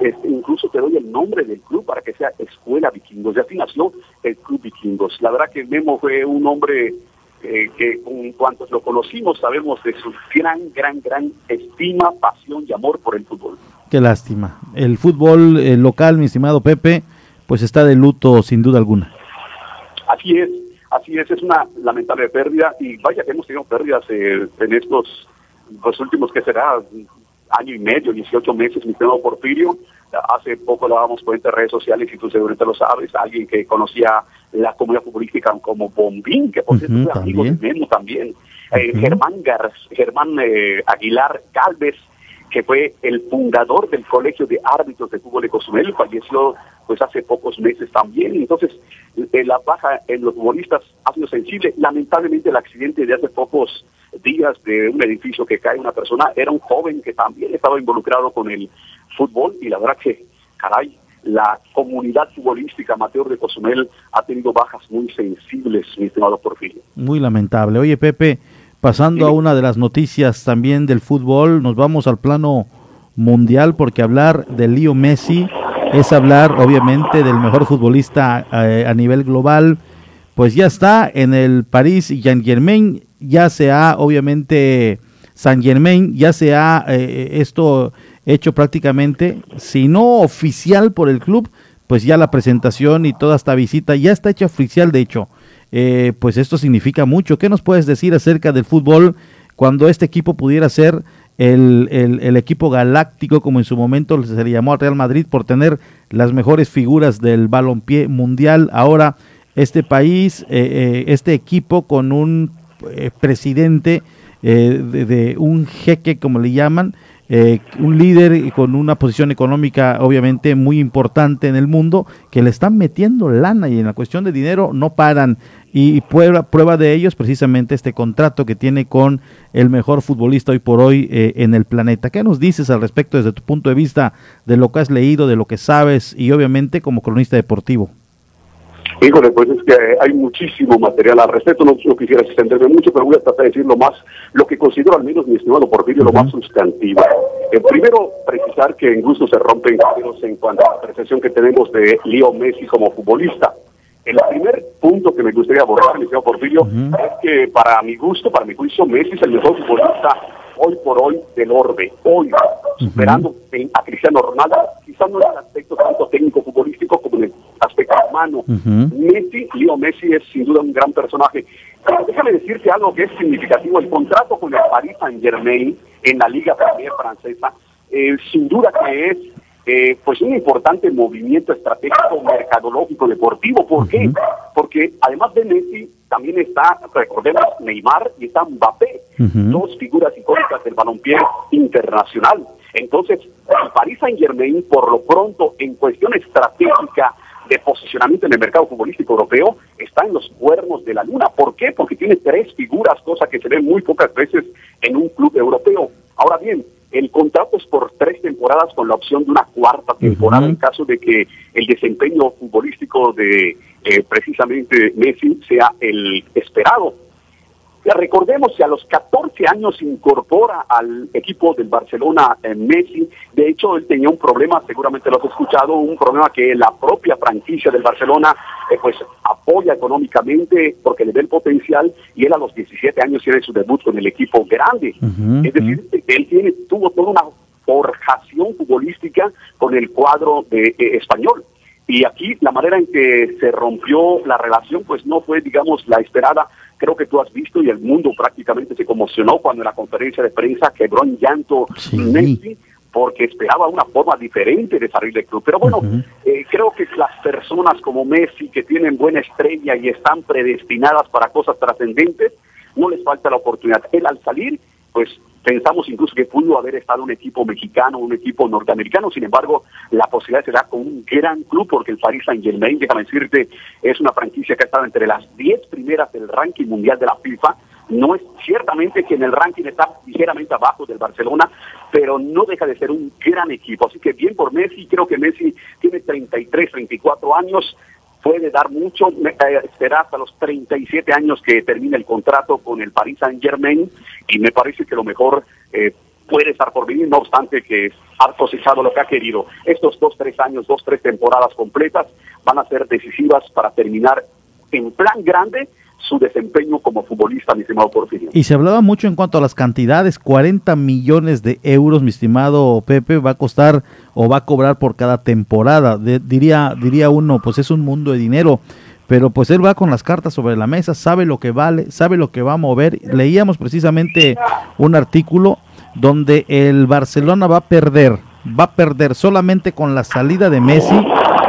este, incluso te doy el nombre del club para que sea Escuela Vikingos, y así nació el Club Vikingos. La verdad que Memo fue un hombre eh, que con cuantos lo conocimos sabemos de su gran, gran, gran estima, pasión y amor por el fútbol. Qué lástima. El fútbol eh, local, mi estimado Pepe, pues está de luto sin duda alguna. Así es, Así es, es una lamentable pérdida y vaya que hemos tenido pérdidas eh, en estos, los últimos que será año y medio, 18 meses, mi querido Porfirio. Hace poco lo dábamos por entre redes sociales y tú seguramente lo sabes, alguien que conocía la comunidad futbolística como Bombín, que por cierto es amigo de Memo también. Eh, Germán, Germán eh, Aguilar Calves, que fue el fundador del Colegio de Árbitros de Fútbol de Cozumel, falleció pues hace pocos meses también. Entonces, eh, la baja en los futbolistas ha sido sensible. Lamentablemente el accidente de hace pocos días de un edificio que cae una persona era un joven que también estaba involucrado con el fútbol y la verdad que, caray, la comunidad futbolística amateur de Cozumel ha tenido bajas muy sensibles, mi estimado Porfirio. Muy lamentable. Oye, Pepe, pasando a una de las noticias también del fútbol, nos vamos al plano mundial porque hablar de Leo Messi es hablar obviamente del mejor futbolista eh, a nivel global. Pues ya está en el París Saint Germain, ya se ha obviamente Saint Germain, ya se ha eh, esto hecho prácticamente, si no oficial por el club, pues ya la presentación y toda esta visita ya está hecha oficial, de hecho. Eh, pues esto significa mucho. ¿Qué nos puedes decir acerca del fútbol cuando este equipo pudiera ser el, el, equipo galáctico, como en su momento se le llamó al Real Madrid, por tener las mejores figuras del balompié mundial? Ahora, este país, eh, eh, este equipo con un presidente de, de, un jeque, como le llaman, eh, un líder con una posición económica obviamente muy importante en el mundo, que le están metiendo lana y en la cuestión de dinero no paran. Y prueba, prueba de ellos precisamente este contrato que tiene con el mejor futbolista hoy por hoy eh, en el planeta. ¿Qué nos dices al respecto desde tu punto de vista de lo que has leído, de lo que sabes y obviamente como cronista deportivo? Híjole, pues es que hay muchísimo material al respecto, no, quisiera extenderme mucho, pero voy a tratar de decir lo más, lo que considero al menos, mi estimado Porfirio, lo más sustantivo. Eh, primero, precisar que en gusto se rompen en cuanto a la percepción que tenemos de Leo Messi como futbolista. El primer punto que me gustaría abordar, mi estimado Porfirio, es que para mi gusto, para mi juicio, Messi es el mejor futbolista hoy por hoy del orbe, hoy, superando a Cristiano Ronaldo, quizás no en el aspecto tanto técnico futbolístico como en el aspecto humano. Messi, Leo Messi es sin duda un gran personaje. Pero déjame decirte algo que es significativo, el contrato con el Paris Saint Germain en la Liga Premier francesa, eh, sin duda que es eh, pues un importante movimiento estratégico, mercadológico, deportivo. ¿Por qué? Porque además de Messi, también está, recordemos, Neymar y está Mbappé, dos figuras icónicas del balompié internacional. Entonces, el Paris Saint Germain, por lo pronto, en cuestión estratégica de posicionamiento en el mercado futbolístico europeo, está en los cuernos de la luna. ¿Por qué? Porque tiene tres figuras, cosa que se ve muy pocas veces en un club europeo. Ahora bien, el contrato es por tres temporadas con la opción de una cuarta temporada en caso de que el desempeño futbolístico de eh, precisamente Messi sea el esperado. Recordemos que a los 14 años incorpora al equipo del Barcelona eh, Messi. De hecho, él tenía un problema, seguramente lo has escuchado, un problema que la propia franquicia del Barcelona eh, pues apoya económicamente porque le ve el potencial y él a los 17 años tiene su debut con el equipo grande. es decir, él tiene, tuvo toda una forjación futbolística con el cuadro de eh, español. Y aquí la manera en que se rompió la relación pues no fue, digamos, la esperada creo que tú has visto y el mundo prácticamente se conmocionó cuando en la conferencia de prensa quebró en llanto Messi porque esperaba una forma diferente de salir del club. Pero bueno, eh, creo que las personas como Messi que tienen buena estrella y están predestinadas para cosas trascendentes, no les falta la oportunidad. Él al salir, pues Pensamos incluso que pudo haber estado un equipo mexicano, un equipo norteamericano, sin embargo, la posibilidad se da con un gran club, porque el Paris Saint Germain, déjame decirte, es una franquicia que ha estado entre las 10 primeras del ranking mundial de la FIFA. No es ciertamente que en el ranking está ligeramente abajo del Barcelona, pero no deja de ser un gran equipo. Así que bien por Messi, creo que Messi tiene 33, 34 años, puede dar mucho, eh, esperar hasta los 37 años que termine el contrato con el Paris Saint Germain y me parece que lo mejor eh, puede estar por venir, no obstante que ha cosechado lo que ha querido. Estos dos, tres años, dos, tres temporadas completas van a ser decisivas para terminar en plan grande su desempeño como futbolista, mi estimado Porfirio. Y se hablaba mucho en cuanto a las cantidades, 40 millones de euros, mi estimado Pepe, va a costar o va a cobrar por cada temporada. diría, diría uno, pues es un mundo de dinero, pero pues él va con las cartas sobre la mesa, sabe lo que vale, sabe lo que va a mover. Leíamos precisamente un artículo donde el Barcelona va a perder, va a perder solamente con la salida de Messi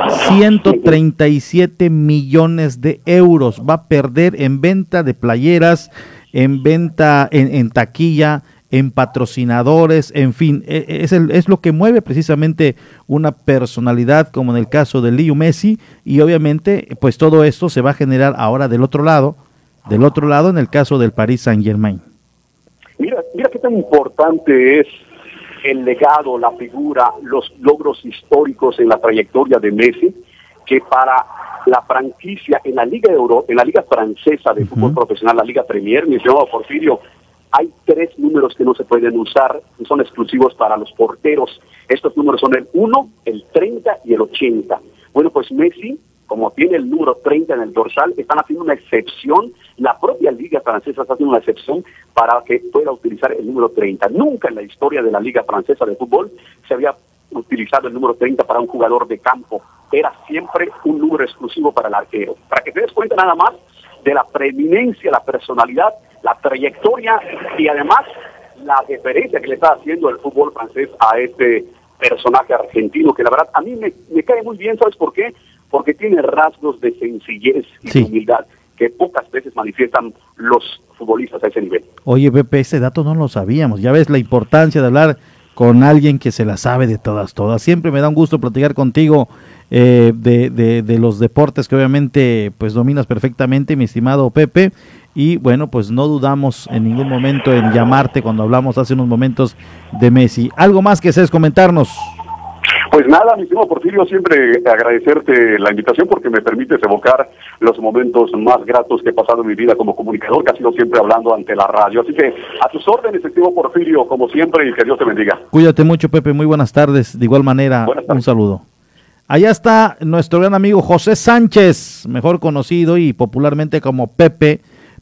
137 millones de euros va a perder en venta de playeras, en venta en, taquilla, en patrocinadores, en fin, e, e, es, es, lo que mueve precisamente una personalidad como en el caso de Leo Messi y obviamente pues todo esto se va a generar ahora del otro lado, del otro lado en el caso del Paris Saint Germain. Mira, mira qué tan importante es el legado, la figura, los logros históricos en la trayectoria de Messi, que para la franquicia en la Liga Euro, en la Liga Francesa de Fútbol Profesional, la Liga Premier, mi estimado Porfirio, hay tres números que no se pueden usar, y son exclusivos para los porteros. Estos números son el 1, el 30 y el 80. Bueno, pues Messi, como tiene el número 30 en el dorsal, están haciendo una excepción, la propia Liga Francesa está haciendo una excepción para que pueda utilizar el número 30. Nunca en la historia de la Liga Francesa de Fútbol se había utilizado el número 30 para un jugador de campo. Era siempre un número exclusivo para el arquero. Para que te des cuenta nada más de la preeminencia, la personalidad, la trayectoria y además la deferencia que le está haciendo el fútbol francés a este personaje argentino que la verdad a mí me, cae muy bien, ¿sabes por qué? Porque tiene rasgos de sencillez y humildad que pocas veces manifiestan los futbolistas a ese nivel. Oye, Pepe, ese dato no lo sabíamos. Ya ves la importancia de hablar con alguien que se la sabe de todas, todas. Siempre me da un gusto platicar contigo eh, de, de, de, los deportes que obviamente pues dominas perfectamente, mi estimado Pepe. Y bueno, pues no dudamos en ningún momento en llamarte cuando hablamos hace unos momentos de Messi. ¿Algo más que seas comentarnos? Pues nada, mi estimado Porfirio, siempre agradecerte la invitación porque me permites evocar los momentos más gratos que he pasado en mi vida como comunicador, que ha sido siempre hablando ante la radio. Así que a tus órdenes, estimado Porfirio, como siempre, y que Dios te bendiga. Cuídate mucho, Pepe. Muy buenas tardes. De igual manera, un saludo. Allá está nuestro gran amigo José Sánchez, mejor conocido y popularmente como Pepe,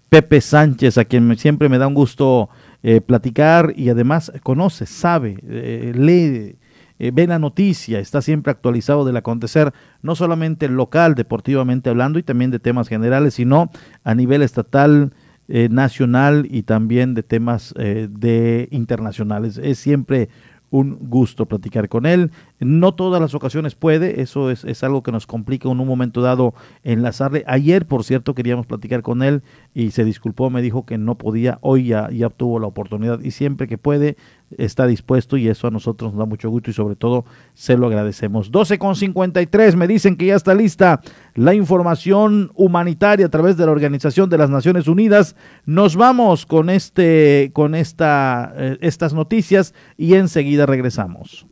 Pepe Sánchez, a quien siempre me da un gusto eh, platicar y además conoce, sabe, eh, lee eh, ve la noticia, está siempre actualizado del acontecer, no solamente local, deportivamente hablando, y también de temas generales, sino a nivel estatal, eh, nacional y también de temas eh, de internacionales. Es siempre un gusto platicar con él. No todas las ocasiones puede, eso es, es, algo que nos complica en un momento dado enlazarle. Ayer, por cierto, queríamos platicar con él y se disculpó, me dijo que no podía, hoy ya, ya obtuvo la oportunidad y siempre que puede está dispuesto y eso a nosotros nos da mucho gusto y sobre todo se lo agradecemos. 12 con 53, me dicen que ya está lista la información humanitaria a través de la Organización de las Naciones Unidas. Nos vamos con este con esta eh, estas noticias y enseguida regresamos.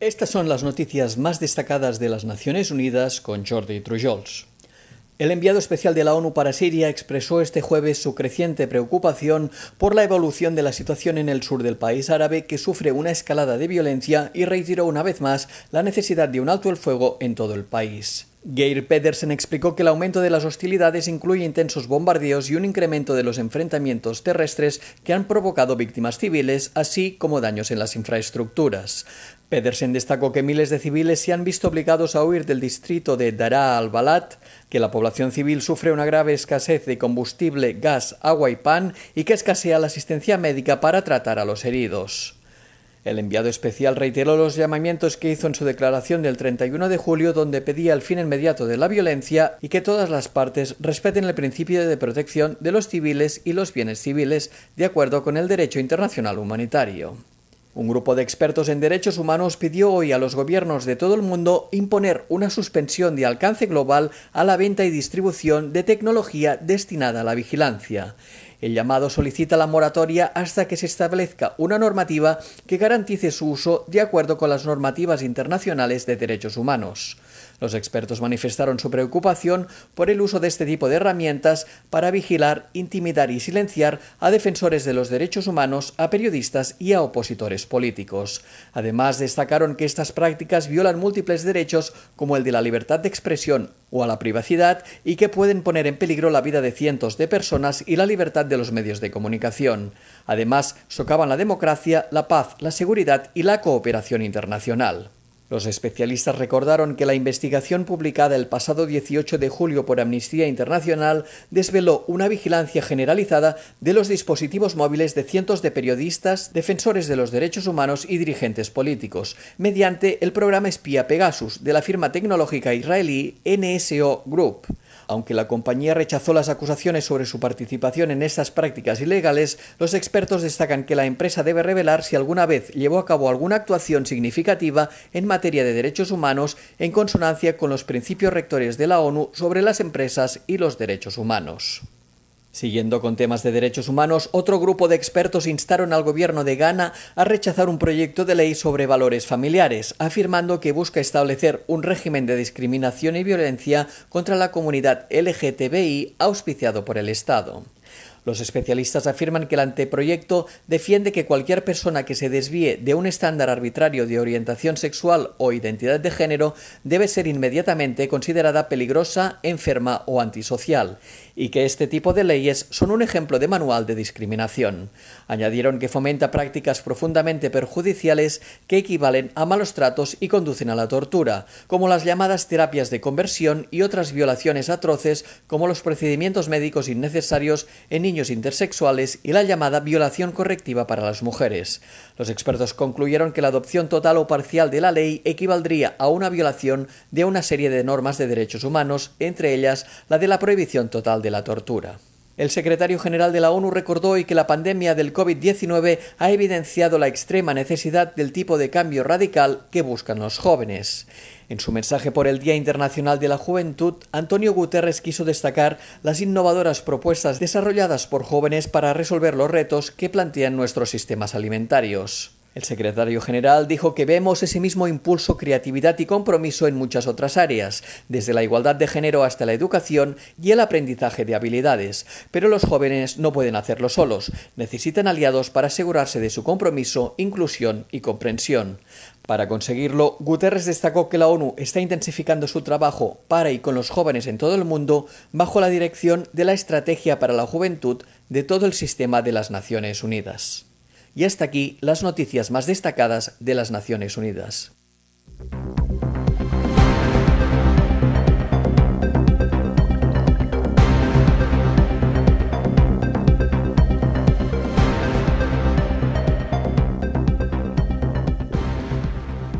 Estas son las noticias más destacadas de las Naciones Unidas con Jordi Trujols. El enviado especial de la ONU para Siria expresó este jueves su creciente preocupación por la evolución de la situación en el sur del país árabe que sufre una escalada de violencia y reiteró una vez más la necesidad de un alto el fuego en todo el país. Geir Pedersen explicó que el aumento de las hostilidades incluye intensos bombardeos y un incremento de los enfrentamientos terrestres que han provocado víctimas civiles, así como daños en las infraestructuras. Pedersen destacó que miles de civiles se han visto obligados a huir del distrito de Daraa al-Balat, que la población civil sufre una grave escasez de combustible, gas, agua y pan y que escasea la asistencia médica para tratar a los heridos. El enviado especial reiteró los llamamientos que hizo en su declaración del 31 de julio donde pedía el fin inmediato de la violencia y que todas las partes respeten el principio de protección de los civiles y los bienes civiles de acuerdo con el derecho internacional humanitario. Un grupo de expertos en derechos humanos pidió hoy a los gobiernos de todo el mundo imponer una suspensión de alcance global a la venta y distribución de tecnología destinada a la vigilancia. El llamado solicita la moratoria hasta que se establezca una normativa que garantice su uso de acuerdo con las normativas internacionales de derechos humanos. Los expertos manifestaron su preocupación por el uso de este tipo de herramientas para vigilar, intimidar y silenciar a defensores de los derechos humanos, a periodistas y a opositores políticos. Además, destacaron que estas prácticas violan múltiples derechos como el de la libertad de expresión o a la privacidad y que pueden poner en peligro la vida de cientos de personas y la libertad de los medios de comunicación. Además, socavan la democracia, la paz, la seguridad y la cooperación internacional. Los especialistas recordaron que la investigación publicada el pasado 18 de julio por Amnistía Internacional desveló una vigilancia generalizada de los dispositivos móviles de cientos de periodistas, defensores de los derechos humanos y dirigentes políticos, mediante el programa espía Pegasus de la firma tecnológica israelí NSO Group. Aunque la compañía rechazó las acusaciones sobre su participación en estas prácticas ilegales, los expertos destacan que la empresa debe revelar si alguna vez llevó a cabo alguna actuación significativa en materia de derechos humanos en consonancia con los principios rectores de la ONU sobre las empresas y los derechos humanos. Siguiendo con temas de derechos humanos, otro grupo de expertos instaron al gobierno de Ghana a rechazar un proyecto de ley sobre valores familiares, afirmando que busca establecer un régimen de discriminación y violencia contra la comunidad LGTBI auspiciado por el Estado. Los especialistas afirman que el anteproyecto defiende que cualquier persona que se desvíe de un estándar arbitrario de orientación sexual o identidad de género debe ser inmediatamente considerada peligrosa, enferma o antisocial y que este tipo de leyes son un ejemplo de manual de discriminación. Añadieron que fomenta prácticas profundamente perjudiciales que equivalen a malos tratos y conducen a la tortura, como las llamadas terapias de conversión y otras violaciones atroces como los procedimientos médicos innecesarios en niños intersexuales y la llamada violación correctiva para las mujeres. Los expertos concluyeron que la adopción total o parcial de la ley equivaldría a una violación de una serie de normas de derechos humanos, entre ellas la de la prohibición total de la tortura. El secretario general de la ONU recordó hoy que la pandemia del COVID-19 ha evidenciado la extrema necesidad del tipo de cambio radical que buscan los jóvenes. En su mensaje por el Día Internacional de la Juventud, Antonio Guterres quiso destacar las innovadoras propuestas desarrolladas por jóvenes para resolver los retos que plantean nuestros sistemas alimentarios. El secretario general dijo que vemos ese mismo impulso, creatividad y compromiso en muchas otras áreas, desde la igualdad de género hasta la educación y el aprendizaje de habilidades. Pero los jóvenes no pueden hacerlo solos, necesitan aliados para asegurarse de su compromiso, inclusión y comprensión. Para conseguirlo, Guterres destacó que la ONU está intensificando su trabajo para y con los jóvenes en todo el mundo bajo la dirección de la Estrategia para la Juventud de todo el sistema de las Naciones Unidas. Y hasta aquí las noticias más destacadas de las Naciones Unidas.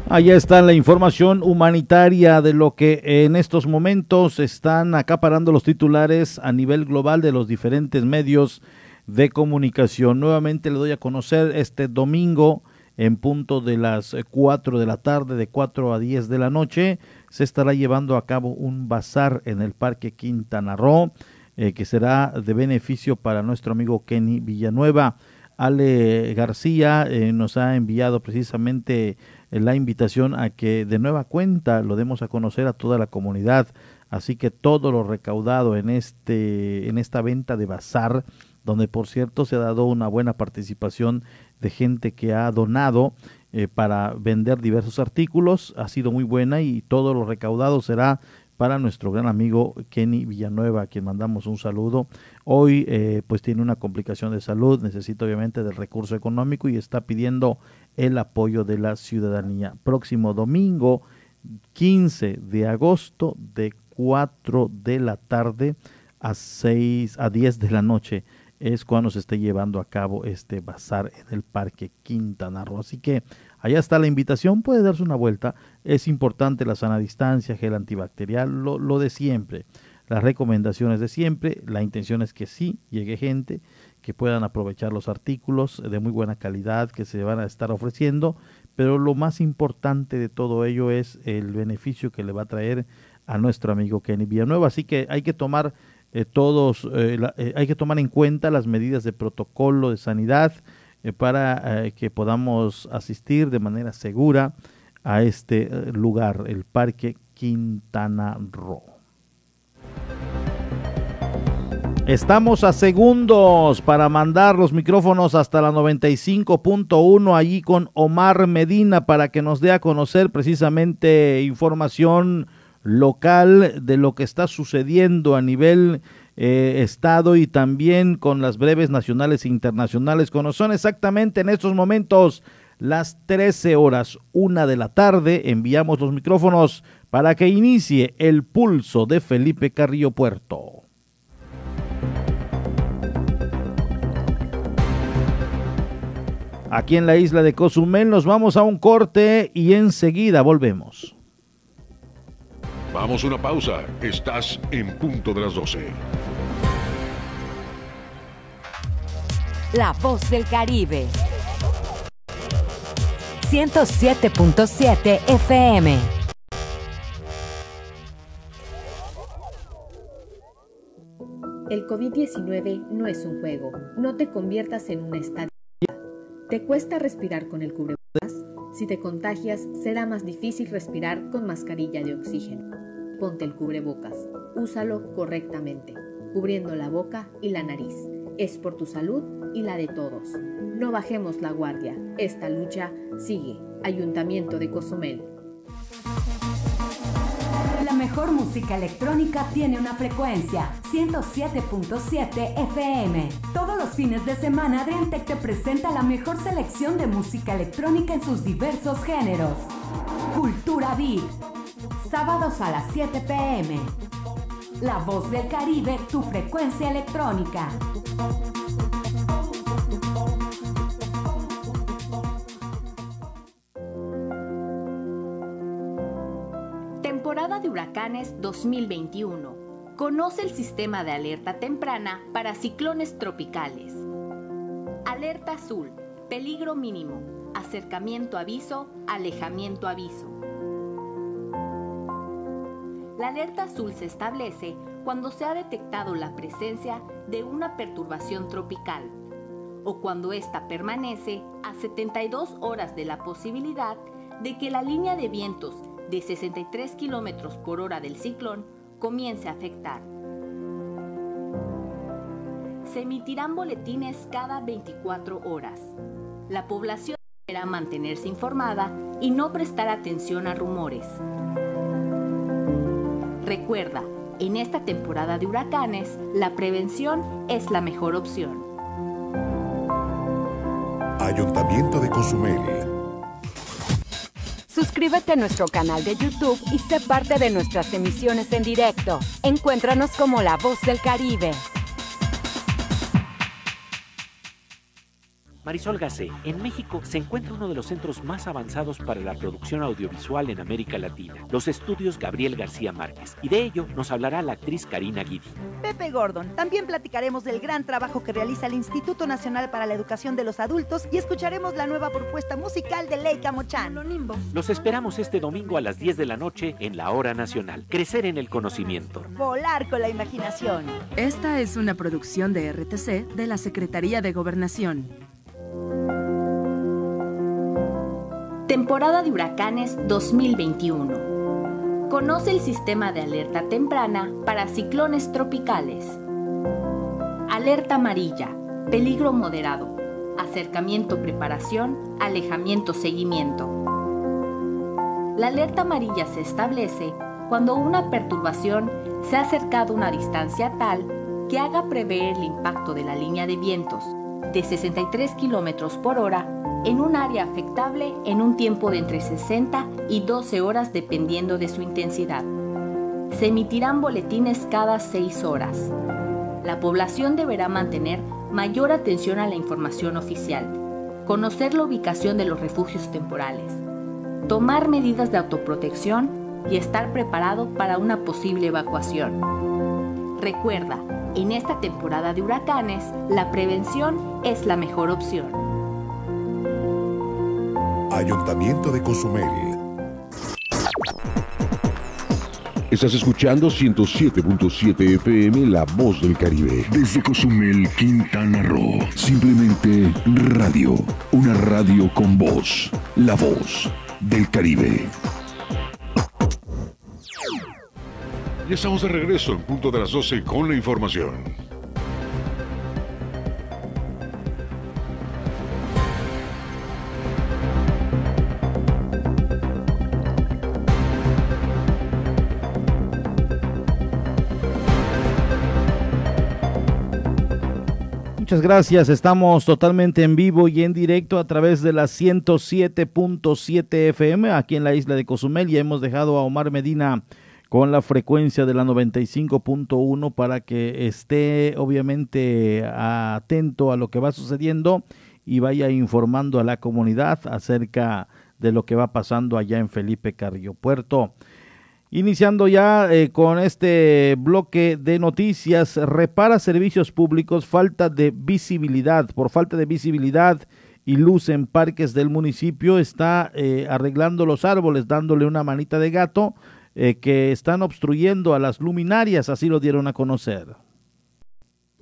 Allá está la información humanitaria de lo que en estos momentos están acaparando los titulares a nivel global de los diferentes medios de comunicación. Nuevamente le doy a conocer este domingo en punto de las 4 de la tarde, de 4 a 10 de la noche, se estará llevando a cabo un bazar en el Parque Quintana Roo, eh, que será de beneficio para nuestro amigo Kenny Villanueva. Ale García eh, nos ha enviado precisamente la invitación a que de nueva cuenta lo demos a conocer a toda la comunidad. Así que todo lo recaudado en este en esta venta de bazar, donde por cierto se ha dado una buena participación de gente que ha donado eh, para vender diversos artículos, ha sido muy buena y todo lo recaudado será para nuestro gran amigo Kenny Villanueva, a quien mandamos un saludo. Hoy eh, pues tiene una complicación de salud, necesita obviamente del recurso económico y está pidiendo el apoyo de la ciudadanía. Próximo domingo 15 de agosto de 4 de la tarde a 6 a 10 de la noche es cuando se esté llevando a cabo este bazar en el Parque Quintana Roo. Así que allá está la invitación, puede darse una vuelta. Es importante la sana distancia, gel antibacterial, lo, lo de siempre. Las recomendaciones de siempre, la intención es que sí llegue gente, que puedan aprovechar los artículos de muy buena calidad que se van a estar ofreciendo, pero lo más importante de todo ello es el beneficio que le va a traer a nuestro amigo Kenny Villanueva. Así que hay que tomar eh, todos, eh, eh, hay que tomar en cuenta las medidas de protocolo de sanidad para que podamos asistir de manera segura a este lugar, el Parque Quintana Roo. Estamos a segundos para mandar los micrófonos hasta la 95.1 allí con Omar Medina para que nos dé a conocer precisamente información local de lo que está sucediendo a nivel eh, estado y también con las breves nacionales e internacionales, cuando son exactamente en estos momentos las 13 horas, una de la tarde, enviamos los micrófonos para que inicie el pulso de Felipe Carrillo Puerto. Aquí en la isla de Cozumel nos vamos a un corte y enseguida volvemos. Vamos a una pausa. Estás en punto de las 12. La voz del Caribe. 107.7 FM. El COVID-19 no es un juego. No te conviertas en una estadia. ¿Te cuesta respirar con el cubrebocas? Si te contagias, será más difícil respirar con mascarilla de oxígeno. Ponte el cubrebocas. Úsalo correctamente, cubriendo la boca y la nariz. Es por tu salud y la de todos. No bajemos la guardia. Esta lucha sigue. Ayuntamiento de Cozumel. La mejor música electrónica tiene una frecuencia, 107.7 FM. Todos los fines de semana Adriantec te presenta la mejor selección de música electrónica en sus diversos géneros. Cultura Beat. Sábados a las 7 pm. La voz del Caribe, tu frecuencia electrónica. Temporada de huracanes 2021. Conoce el sistema de alerta temprana para ciclones tropicales. Alerta azul. Peligro mínimo. Acercamiento aviso. Alejamiento aviso. La alerta azul se establece cuando se ha detectado la presencia de una perturbación tropical o cuando ésta permanece a 72 horas de la posibilidad de que la línea de vientos de 63 km por hora del ciclón comience a afectar. Se emitirán boletines cada 24 horas. La población deberá mantenerse informada y no prestar atención a rumores. Recuerda, en esta temporada de huracanes, la prevención es la mejor opción. Ayuntamiento de Cozumel. Suscríbete a nuestro canal de YouTube y sé parte de nuestras emisiones en directo. Encuéntranos como La Voz del Caribe. Marisol Gacé, en México se encuentra uno de los centros más avanzados para la producción audiovisual en América Latina, los estudios Gabriel García Márquez, y de ello nos hablará la actriz Karina Guidi. Pepe Gordon, también platicaremos del gran trabajo que realiza el Instituto Nacional para la Educación de los Adultos y escucharemos la nueva propuesta musical de Leica Mochan. Los esperamos este domingo a las 10 de la noche en la Hora Nacional. Crecer en el conocimiento. Volar con la imaginación. Esta es una producción de RTC de la Secretaría de Gobernación. Temporada de huracanes 2021. Conoce el sistema de alerta temprana para ciclones tropicales. Alerta amarilla. Peligro moderado. Acercamiento preparación. Alejamiento seguimiento. La alerta amarilla se establece cuando una perturbación se ha acercado a una distancia tal que haga prever el impacto de la línea de vientos de 63 km por hora en un área afectable en un tiempo de entre 60 y 12 horas dependiendo de su intensidad. Se emitirán boletines cada 6 horas. La población deberá mantener mayor atención a la información oficial, conocer la ubicación de los refugios temporales, tomar medidas de autoprotección y estar preparado para una posible evacuación. Recuerda, en esta temporada de huracanes, la prevención es la mejor opción. Ayuntamiento de Cozumel. Estás escuchando 107.7 FM La Voz del Caribe. Desde Cozumel, Quintana Roo. Simplemente radio. Una radio con voz. La Voz del Caribe. Ya estamos de regreso en punto de las 12 con la información. Muchas gracias. Estamos totalmente en vivo y en directo a través de la 107.7 FM aquí en la isla de Cozumel y hemos dejado a Omar Medina con la frecuencia de la 95.1 para que esté obviamente atento a lo que va sucediendo y vaya informando a la comunidad acerca de lo que va pasando allá en Felipe Carrillo Puerto. Iniciando ya eh, con este bloque de noticias, repara servicios públicos, falta de visibilidad, por falta de visibilidad y luz en parques del municipio, está eh, arreglando los árboles, dándole una manita de gato eh, que están obstruyendo a las luminarias, así lo dieron a conocer.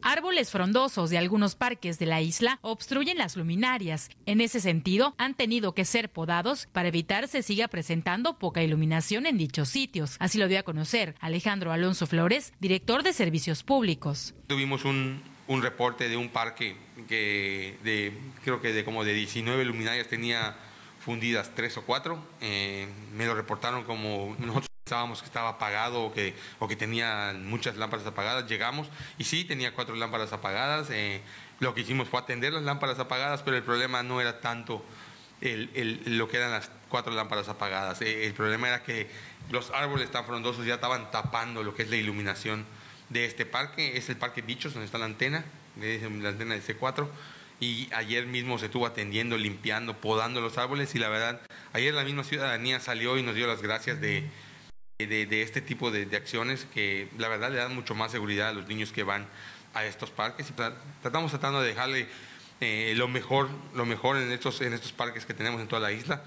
Árboles frondosos de algunos parques de la isla obstruyen las luminarias. En ese sentido, han tenido que ser podados para evitar se siga presentando poca iluminación en dichos sitios. Así lo dio a conocer Alejandro Alonso Flores, director de Servicios Públicos. Tuvimos un, un reporte de un parque que de, creo que de como de 19 luminarias tenía fundidas tres o cuatro. Eh, me lo reportaron como nosotros pensábamos que estaba apagado o que, o que tenía muchas lámparas apagadas. Llegamos y sí, tenía cuatro lámparas apagadas. Eh, lo que hicimos fue atender las lámparas apagadas, pero el problema no era tanto el, el, lo que eran las cuatro lámparas apagadas. Eh, el problema era que los árboles tan frondosos ya estaban tapando lo que es la iluminación de este parque. Es el Parque Bichos, donde está la antena, la antena de C4 y ayer mismo se estuvo atendiendo, limpiando, podando los árboles y la verdad, ayer la misma ciudadanía salió y nos dio las gracias de, de, este tipo de, acciones que la verdad le dan mucho más seguridad a los niños que van a estos parques y tratamos tratando de dejarle eh, lo mejor, lo mejor en estos, en estos parques que tenemos en toda la isla.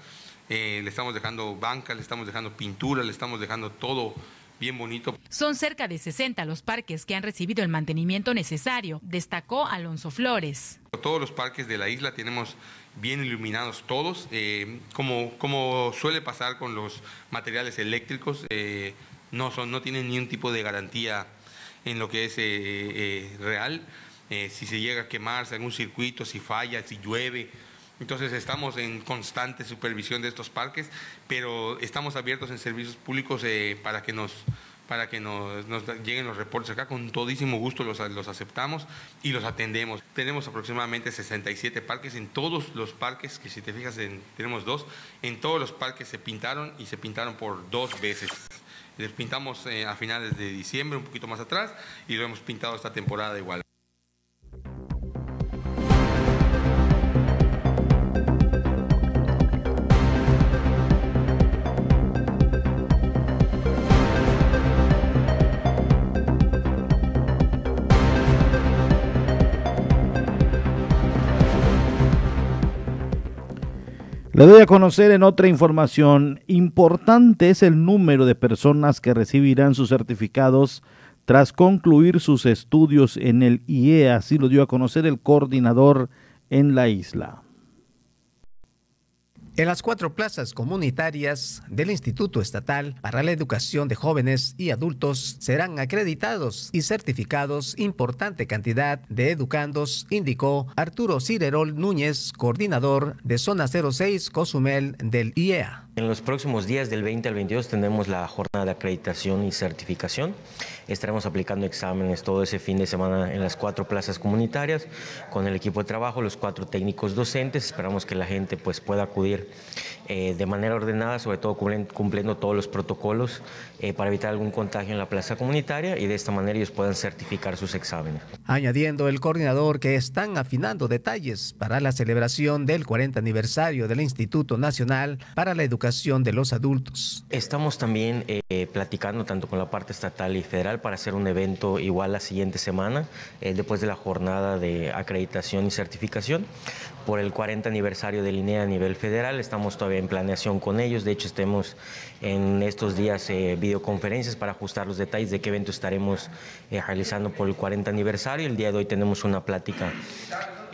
Eh, le estamos dejando bancas, le estamos dejando pintura, le estamos dejando todo bien bonito. Son cerca de 60 los parques que han recibido el mantenimiento necesario, destacó Alonso Flores. Todos los parques de la isla tenemos bien iluminados todos, eh, como, como suele pasar con los materiales eléctricos, eh, no, son, no tienen ni un tipo de garantía en lo que es eh, real. si se llega a quemarse algún circuito, si falla, si llueve, entonces estamos en constante supervisión de estos parques, pero estamos abiertos en servicios públicos para que nos para que nos, lleguen los reportes acá, con todísimo gusto los, los aceptamos y los atendemos. Tenemos aproximadamente 67 parques, en todos los parques, que si te fijas en, tenemos dos, en todos los parques se pintaron y se pintaron por dos veces. Les pintamos eh, a finales de diciembre, un poquito más atrás, y lo hemos pintado esta temporada igual. Le doy a conocer en otra información importante es el número de personas que recibirán sus certificados tras concluir sus estudios en el IEA, así lo dio a conocer el coordinador en la isla. En las cuatro plazas comunitarias del Instituto Estatal para la Educación de Jóvenes y Adultos serán acreditados y certificados importante cantidad de educandos, indicó Arturo Cirerol Núñez, coordinador de Zona 06 Cozumel del IEA. En los próximos días del 20 al 22 tendremos la jornada de acreditación y certificación. Estaremos aplicando exámenes todo ese fin de semana en las cuatro plazas comunitarias con el equipo de trabajo, los cuatro técnicos docentes. Esperamos que la gente pues, pueda acudir eh, de manera ordenada, sobre todo cumpliendo, todos los protocolos eh, para evitar algún contagio en la plaza comunitaria y de esta manera ellos puedan certificar sus exámenes. Añadiendo el coordinador que están afinando detalles para la celebración del 40 aniversario del Instituto Nacional para la Educación de los adultos. Estamos también eh, platicando tanto con la parte estatal y federal para hacer un evento igual la siguiente semana, eh, después de la jornada de acreditación y certificación, por el 40 aniversario del INEA a nivel federal. Estamos todavía en planeación con ellos. De hecho, estemos en estos días eh, videoconferencias para ajustar los detalles de qué evento estaremos realizando por el 40 aniversario. El día de hoy tenemos una plática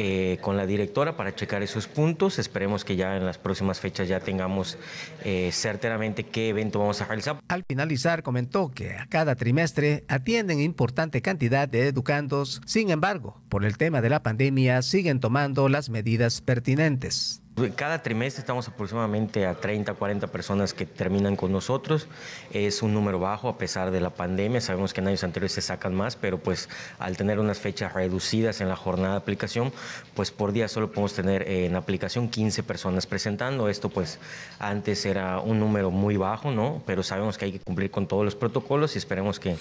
eh, con la directora para checar esos puntos. Esperemos que ya en las próximas fechas ya tengamos eh, certeramente qué evento vamos a realizar. Al finalizar comentó que a cada trimestre atienden importante cantidad de educandos, sin embargo, por el tema de la pandemia siguen tomando las medidas pertinentes. Cada trimestre estamos aproximadamente a 30, 40 personas que terminan con nosotros. Es un número bajo a pesar de la pandemia. Sabemos que en años anteriores se sacan más, pero pues al tener unas fechas reducidas en la jornada de aplicación, pues por día solo podemos tener en aplicación 15 personas presentando. Esto pues antes era un número muy bajo, ¿no? Pero sabemos que hay que cumplir con todos los protocolos y esperemos que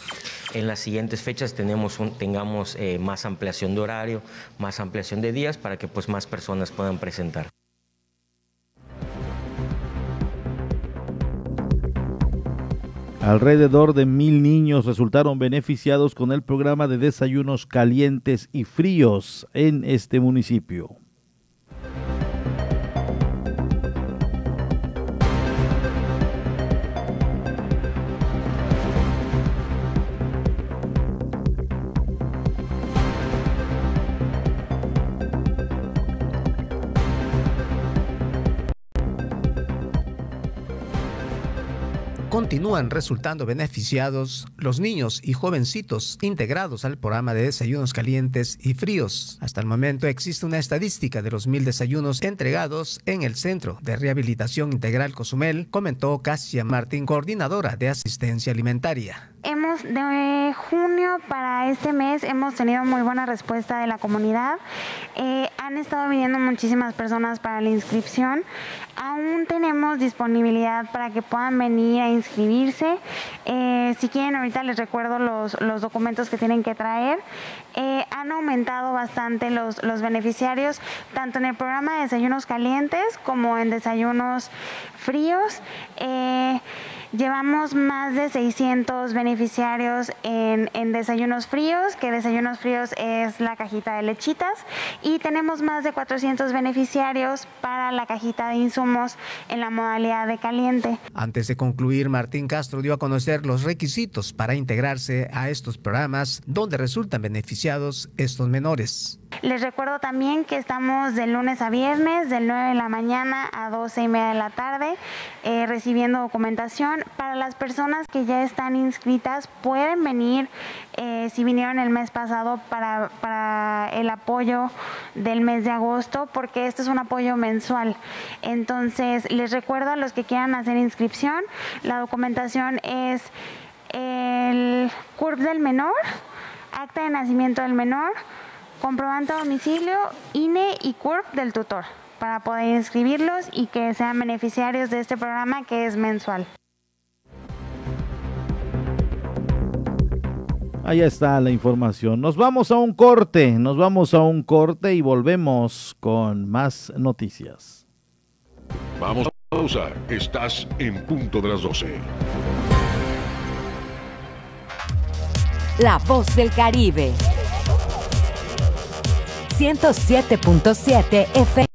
en las siguientes fechas tenemos un, tengamos eh, más ampliación de horario, más ampliación de días para que pues más personas puedan presentar. Alrededor de mil niños resultaron beneficiados con el programa de desayunos calientes y fríos en este municipio. Continúan resultando beneficiados los niños y jovencitos integrados al programa de desayunos calientes y fríos. Hasta el momento existe una estadística de los mil desayunos entregados en el Centro de Rehabilitación Integral Cozumel, comentó Cassia Martín, coordinadora de asistencia alimentaria. Hemos de junio para este mes hemos tenido muy buena respuesta de la comunidad. Eh, han estado viniendo muchísimas personas para la inscripción. Aún tenemos disponibilidad para que puedan venir a inscribirse. Eh, si quieren, ahorita les recuerdo los, los documentos que tienen que traer. Eh, han aumentado bastante los, los beneficiarios, tanto en el programa de desayunos calientes como en desayunos fríos. Llevamos más de 600 beneficiarios en, desayunos fríos, que desayunos fríos es la cajita de lechitas, y tenemos más de 400 beneficiarios para la cajita de insumos en la modalidad de caliente. Antes de concluir, Martín Castro dio a conocer los requisitos para integrarse a estos programas donde resultan beneficiados estos menores. Les recuerdo también que estamos de lunes a viernes, del 9 de la mañana a 12 y media de la tarde, eh, recibiendo documentación. Para las personas que ya están inscritas, pueden venir, eh, si vinieron el mes pasado, para, para el apoyo del mes de agosto, porque este es un apoyo mensual. Entonces, les recuerdo a los que quieran hacer inscripción, la documentación es el CURP del menor, acta de nacimiento del menor, comprobante de domicilio, INE y CURP del tutor para poder inscribirlos y que sean beneficiarios de este programa que es mensual. Ahí está la información. Nos vamos a un corte, nos vamos a un corte y volvemos con más noticias. Vamos a pausa. Estás en punto de las 12. La voz del Caribe. 107.7 FM.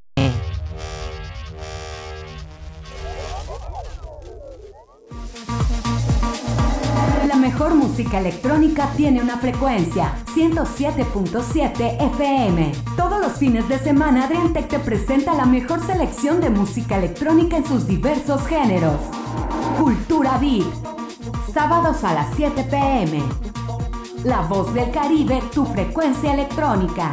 La mejor música electrónica tiene una frecuencia 107.7 FM. Todos los fines de semana Adriantec te presenta la mejor selección de música electrónica en sus diversos géneros. Cultura Beat. Sábados a las 7 pm. La voz del Caribe, tu frecuencia electrónica.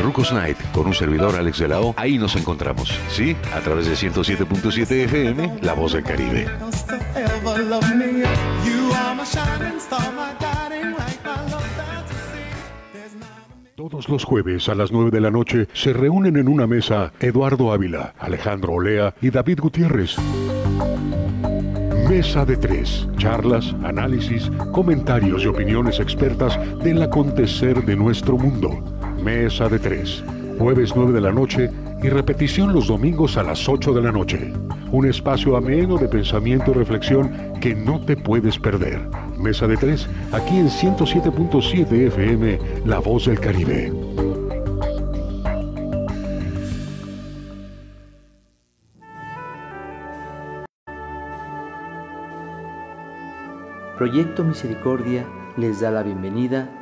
Rucos Night, con un servidor Alex de la. Ahí nos encontramos, ¿sí? A través de 107.7 FM, La Voz del Caribe. Todos los jueves a las 9 de la noche se reúnen en una mesa Eduardo Ávila, Alejandro Olea y David Gutiérrez. Mesa de tres. Charlas, análisis, comentarios y opiniones expertas del acontecer de nuestro mundo. Mesa de tres. Jueves 9 de la noche y repetición los domingos a las 8 de la noche. Un espacio ameno de pensamiento y reflexión que no te puedes perder. Mesa de tres, aquí en 107.7 FM, La Voz del Caribe. Proyecto Misericordia les da la bienvenida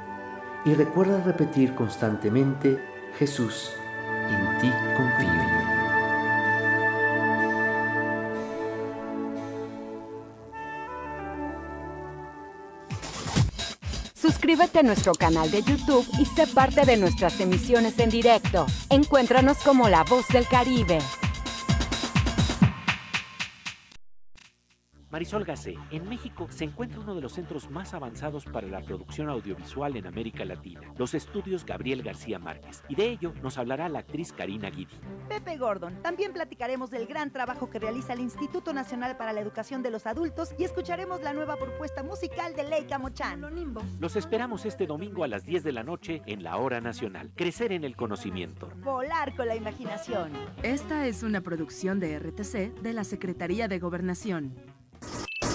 Y recuerda repetir constantemente, Jesús, en ti confío. Suscríbete a nuestro canal de YouTube y sé parte de nuestras emisiones en directo. Encuéntranos como La Voz del Caribe. Marisol Gacé, en México se encuentra uno de los centros más avanzados para la producción audiovisual en América Latina, los estudios Gabriel García Márquez, y de ello nos hablará la actriz Karina Guidi. Pepe Gordon, también platicaremos del gran trabajo que realiza el Instituto Nacional para la Educación de los Adultos y escucharemos la nueva propuesta musical de Leica Mochan. Los esperamos este domingo a las 10 de la noche en la Hora Nacional. Crecer en el conocimiento. Volar con la imaginación. Esta es una producción de RTC de la Secretaría de Gobernación.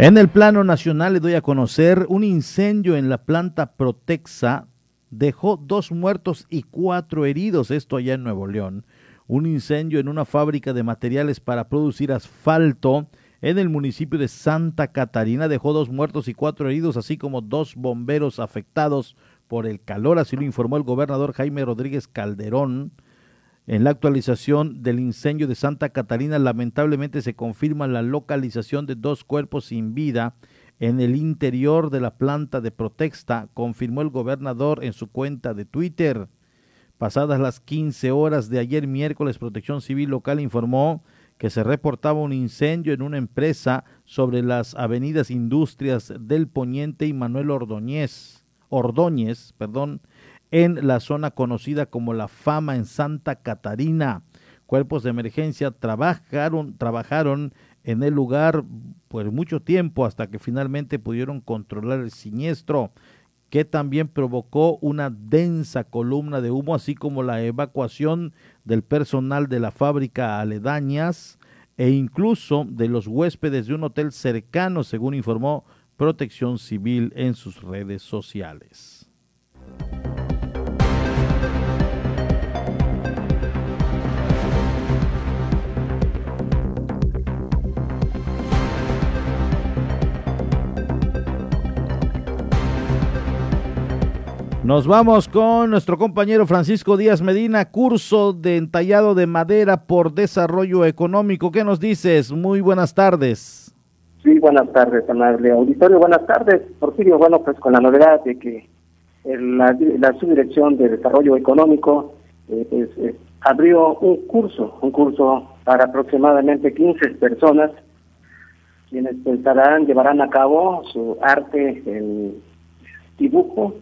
En el plano nacional le doy a conocer un incendio en la planta Protexa dejó dos muertos y cuatro heridos, esto allá en Nuevo León. Un incendio en una fábrica de materiales para producir asfalto en el municipio de Santa Catarina dejó dos muertos y cuatro heridos, así como dos bomberos afectados por el calor, así lo informó el gobernador Jaime Rodríguez Calderón. En la actualización del incendio de Santa Catarina, lamentablemente se confirma la localización de dos cuerpos sin vida en el interior de la planta de Protexta, confirmó el gobernador en su cuenta de Twitter. Pasadas las 15 horas de ayer miércoles, Protección Civil Local informó que se reportaba un incendio en una empresa sobre las avenidas Industrias del Poniente y Manuel Ordóñez, Ordóñez, perdón, en la zona conocida como La Fama en Santa Catarina. Cuerpos de emergencia trabajaron, trabajaron en el lugar por mucho tiempo hasta que finalmente pudieron controlar el siniestro que también provocó una densa columna de humo, así como la evacuación del personal de la fábrica aledañas e incluso de los huéspedes de un hotel cercano, según informó Protección Civil en sus redes sociales. Nos vamos con nuestro compañero Francisco Díaz Medina, curso de entallado de madera por desarrollo económico. ¿Qué nos dices? Muy buenas tardes. Sí, buenas tardes, amable auditorio. Buenas tardes, Porfirio. Bueno, pues con la novedad de que la, Subdirección de Desarrollo Económico eh, pues, eh, abrió un curso, un curso para aproximadamente 15 personas, quienes pensarán, llevarán a cabo su arte en dibujo,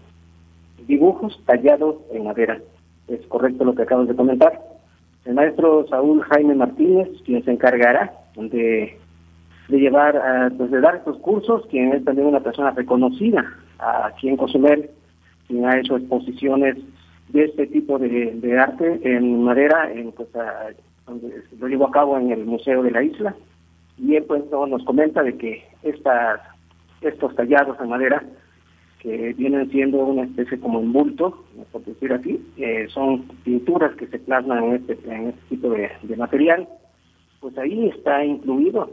dibujos tallados en madera. Es correcto lo que acabas de comentar. El maestro Saúl Jaime Martínez, quien se encargará de, de llevar, a, pues de dar estos cursos, quien es también una persona reconocida aquí en Cozumel, quien ha hecho exposiciones de este tipo de, arte en madera, en, pues, donde lo llevó a cabo en el Museo de la Isla. Y él pues nos comenta de que estas, estos tallados en madera que vienen siendo una especie como bulto, por decir así, eh, son pinturas que se plasman en este, en este tipo de, material, pues ahí está incluido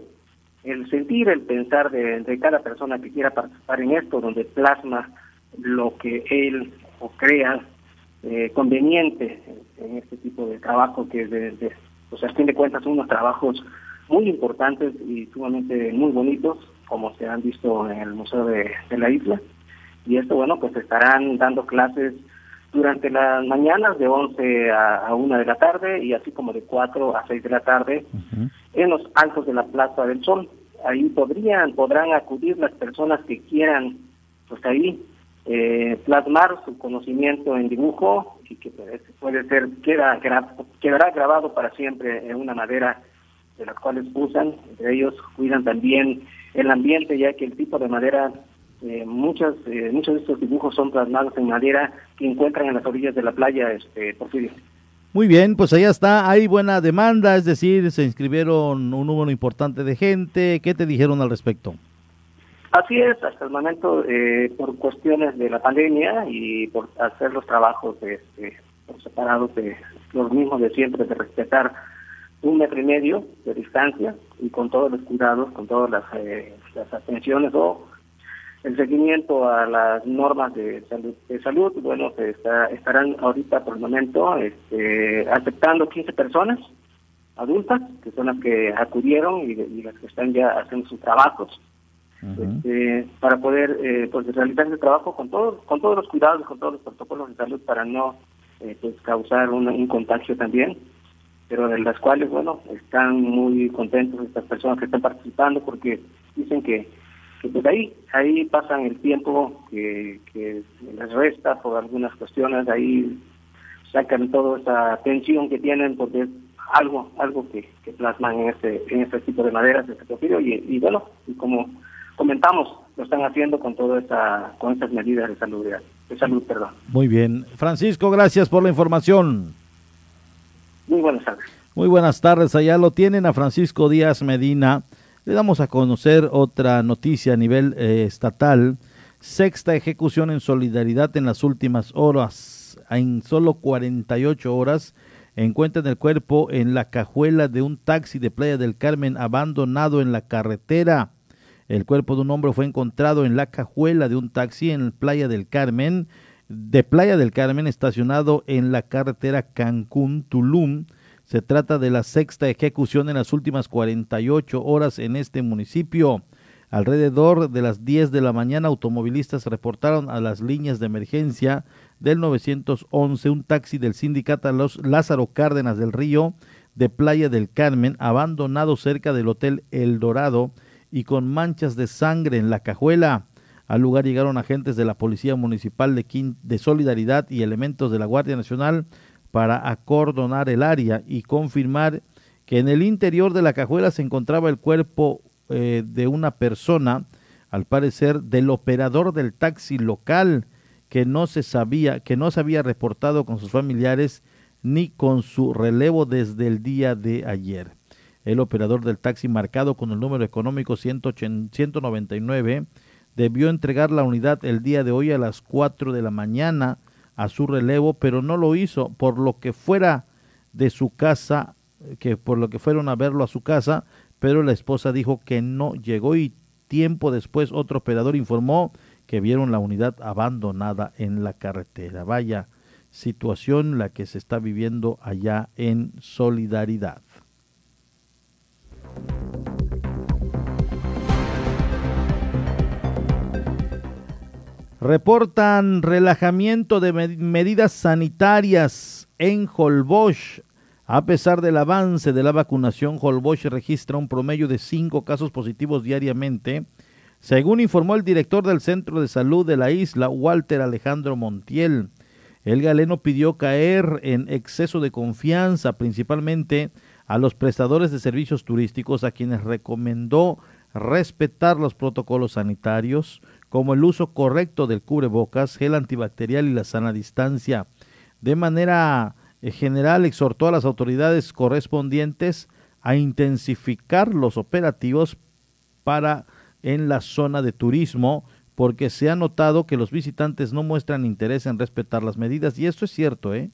el sentir, el pensar de, cada persona que quiera participar en esto, donde plasma lo que él o crea eh, conveniente en este tipo de trabajo que de, pues a fin de cuentas son unos trabajos muy importantes y sumamente muy bonitos, como se han visto en el Museo de la Isla y esto, bueno, pues estarán dando clases durante las mañanas de 11 a, 1 de la tarde y así como de 4 a 6 de la tarde en los altos de la Plaza del Sol. Ahí podrían, podrán acudir las personas que quieran, pues ahí, eh, plasmar su conocimiento en dibujo y que pues, puede ser, queda, quedará grabado para siempre en una madera de las cuales usan. Entre ellos cuidan también el ambiente, ya que el tipo de madera eh, muchas, eh, muchos de estos dibujos son plasmados en madera que encuentran en las orillas de la playa, este, Porfirio. Muy bien, pues allá está, hay buena demanda, es decir, se inscribieron un número importante de gente. ¿Qué te dijeron al respecto? Así es, hasta el momento, eh, por cuestiones de la pandemia y por hacer los trabajos este, por separado de los mismos de siempre, de respetar un metro y medio de distancia y con todos los cuidados, con todas las, eh, las atenciones o el seguimiento a las normas de salud, de salud bueno, se está, estarán ahorita por el momento este, aceptando 15 personas adultas, que son las que acudieron y, las que están ya haciendo sus trabajos, este, para poder eh, pues, realizar ese trabajo con todos, con todos los cuidados, con todos los protocolos de salud para no eh, pues, causar un contagio también pero de las cuales, bueno, están muy contentos estas personas que están participando porque dicen que ahí, ahí pasan el tiempo que, les resta por algunas cuestiones, ahí sacan toda esa tensión que tienen porque es algo, algo que, plasman en este, en este tipo de maderas, de este y, y bueno, y como comentamos, lo están haciendo con toda esta, con estas medidas de salud, de salud, perdón. Muy bien. Francisco, gracias por la información. Muy buenas tardes. Muy buenas tardes. Allá lo tienen a Francisco Díaz Medina le damos a conocer otra noticia a nivel eh, estatal. Sexta ejecución en solidaridad en las últimas horas. En solo 48 horas encuentran el cuerpo en la cajuela de un taxi de Playa del Carmen abandonado en la carretera. El cuerpo de un hombre fue encontrado en la cajuela de un taxi en Playa del Carmen, de Playa del Carmen, estacionado en la carretera Cancún-Tulum se trata de la sexta ejecución en las últimas 48 horas en este municipio. Alrededor de las 10 de la mañana, automovilistas reportaron a las líneas de emergencia del 911 un taxi del sindicato Lázaro Cárdenas del Río de Playa del Carmen, abandonado cerca del Hotel El Dorado y con manchas de sangre en la cajuela. Al lugar llegaron agentes de la Policía Municipal de, de Solidaridad y elementos de la Guardia Nacional para acordonar el área y confirmar que en el interior de la cajuela se encontraba el cuerpo eh, de una persona, al parecer del operador del taxi local, que no se sabía, que no se había reportado con sus familiares ni con su relevo desde el día de ayer. El operador del taxi marcado con el número económico 199 debió entregar la unidad el día de hoy a las 4 de la mañana a su relevo, pero no lo hizo, por lo que fuera de su casa, que por lo que fueron a verlo a su casa, pero la esposa dijo que no llegó y tiempo después otro operador informó que vieron la unidad abandonada en la carretera. Vaya situación la que se está viviendo allá en Solidaridad. Reportan relajamiento de medidas sanitarias en Holbosch. A pesar del avance de la vacunación, Holbosch registra un promedio de cinco casos positivos diariamente, según informó el director del Centro de Salud de la isla, Walter Alejandro Montiel. El galeno pidió caer en exceso de confianza, principalmente a los prestadores de servicios turísticos, a quienes recomendó respetar los protocolos sanitarios, como el uso correcto del cubrebocas, gel antibacterial y la sana distancia. De manera eh, general, exhortó a las autoridades correspondientes a intensificar los operativos para en la zona de turismo, porque se ha notado que los visitantes no muestran interés en respetar las medidas, y esto es cierto, ¿eh?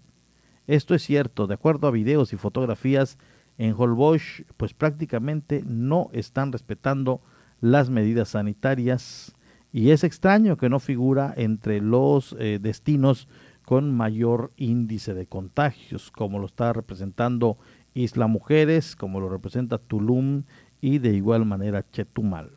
Esto es cierto, de acuerdo a videos y fotografías, en Holbox, pues prácticamente no están respetando las medidas sanitarias y es extraño que no figura entre los eh, destinos con mayor índice de contagios, como lo está representando Isla Mujeres, como lo representa Tulum y de igual manera Chetumal.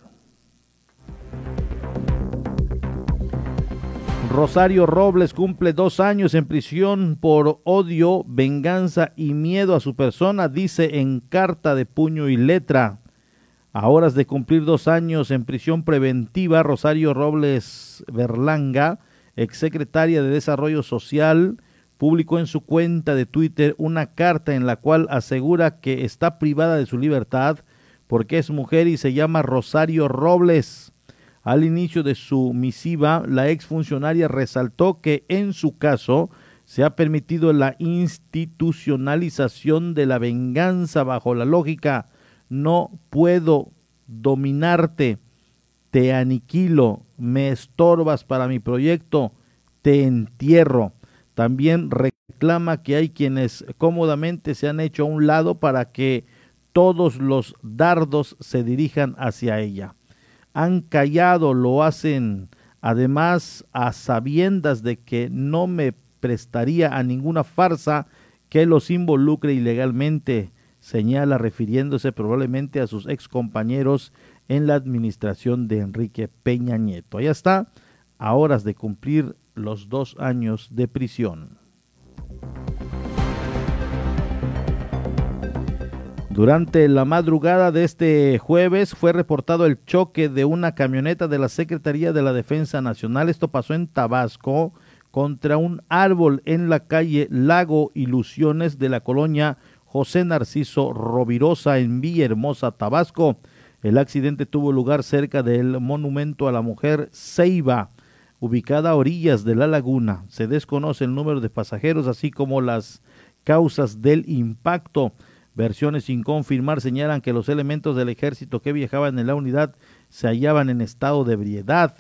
Rosario Robles cumple dos años en prisión por odio, venganza y miedo a su persona, dice en carta de puño y letra. A horas de cumplir dos años en prisión preventiva, Rosario Robles Berlanga, exsecretaria de Desarrollo Social, publicó en su cuenta de Twitter una carta en la cual asegura que está privada de su libertad porque es mujer y se llama Rosario Robles. Al inicio de su misiva, la exfuncionaria resaltó que en su caso se ha permitido la institucionalización de la venganza bajo la lógica no puedo dominarte, te aniquilo, me estorbas para mi proyecto, te entierro. También reclama que hay quienes cómodamente se han hecho a un lado para que todos los dardos se dirijan hacia ella. Han callado, lo hacen además a sabiendas de que no me prestaría a ninguna farsa que los involucre ilegalmente, señala refiriéndose probablemente a sus ex compañeros en la administración de Enrique Peña Nieto. Allá está, a horas de cumplir los dos años de prisión. Durante la madrugada de este jueves fue reportado el choque de una camioneta de la Secretaría de la Defensa Nacional. Esto pasó en Tabasco contra un árbol en la calle Lago Ilusiones de la colonia José Narciso Rovirosa en Villahermosa, Tabasco. El accidente tuvo lugar cerca del monumento a la mujer Ceiba, ubicada a orillas de la laguna. Se desconoce el número de pasajeros, así como las causas del impacto. Versiones sin confirmar señalan que los elementos del ejército que viajaban en la unidad se hallaban en estado de ebriedad.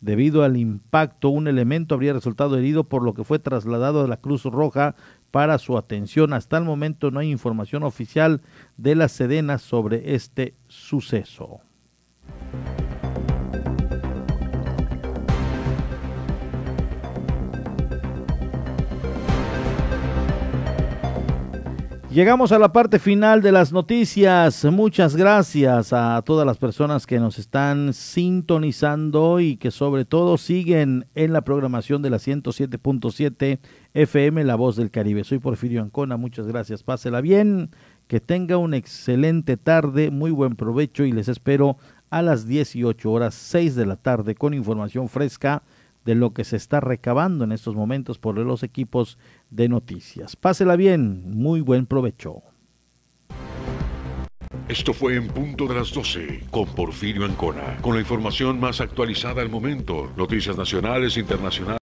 Debido al impacto, un elemento habría resultado herido, por lo que fue trasladado a la Cruz Roja para su atención. Hasta el momento no hay información oficial de la Sedena sobre este suceso. Llegamos a la parte final de las noticias. Muchas gracias a todas las personas que nos están sintonizando y que sobre todo siguen en la programación de la 107.7 FM La Voz del Caribe. Soy Porfirio Ancona, muchas gracias. Pásela bien, que tenga una excelente tarde, muy buen provecho y les espero a las 18 horas 6 de la tarde con información fresca de lo que se está recabando en estos momentos por los equipos de noticias. Pásela bien, muy buen provecho. Esto fue en punto de las 12 con Porfirio Ancona, con la información más actualizada al momento, noticias nacionales internacionales.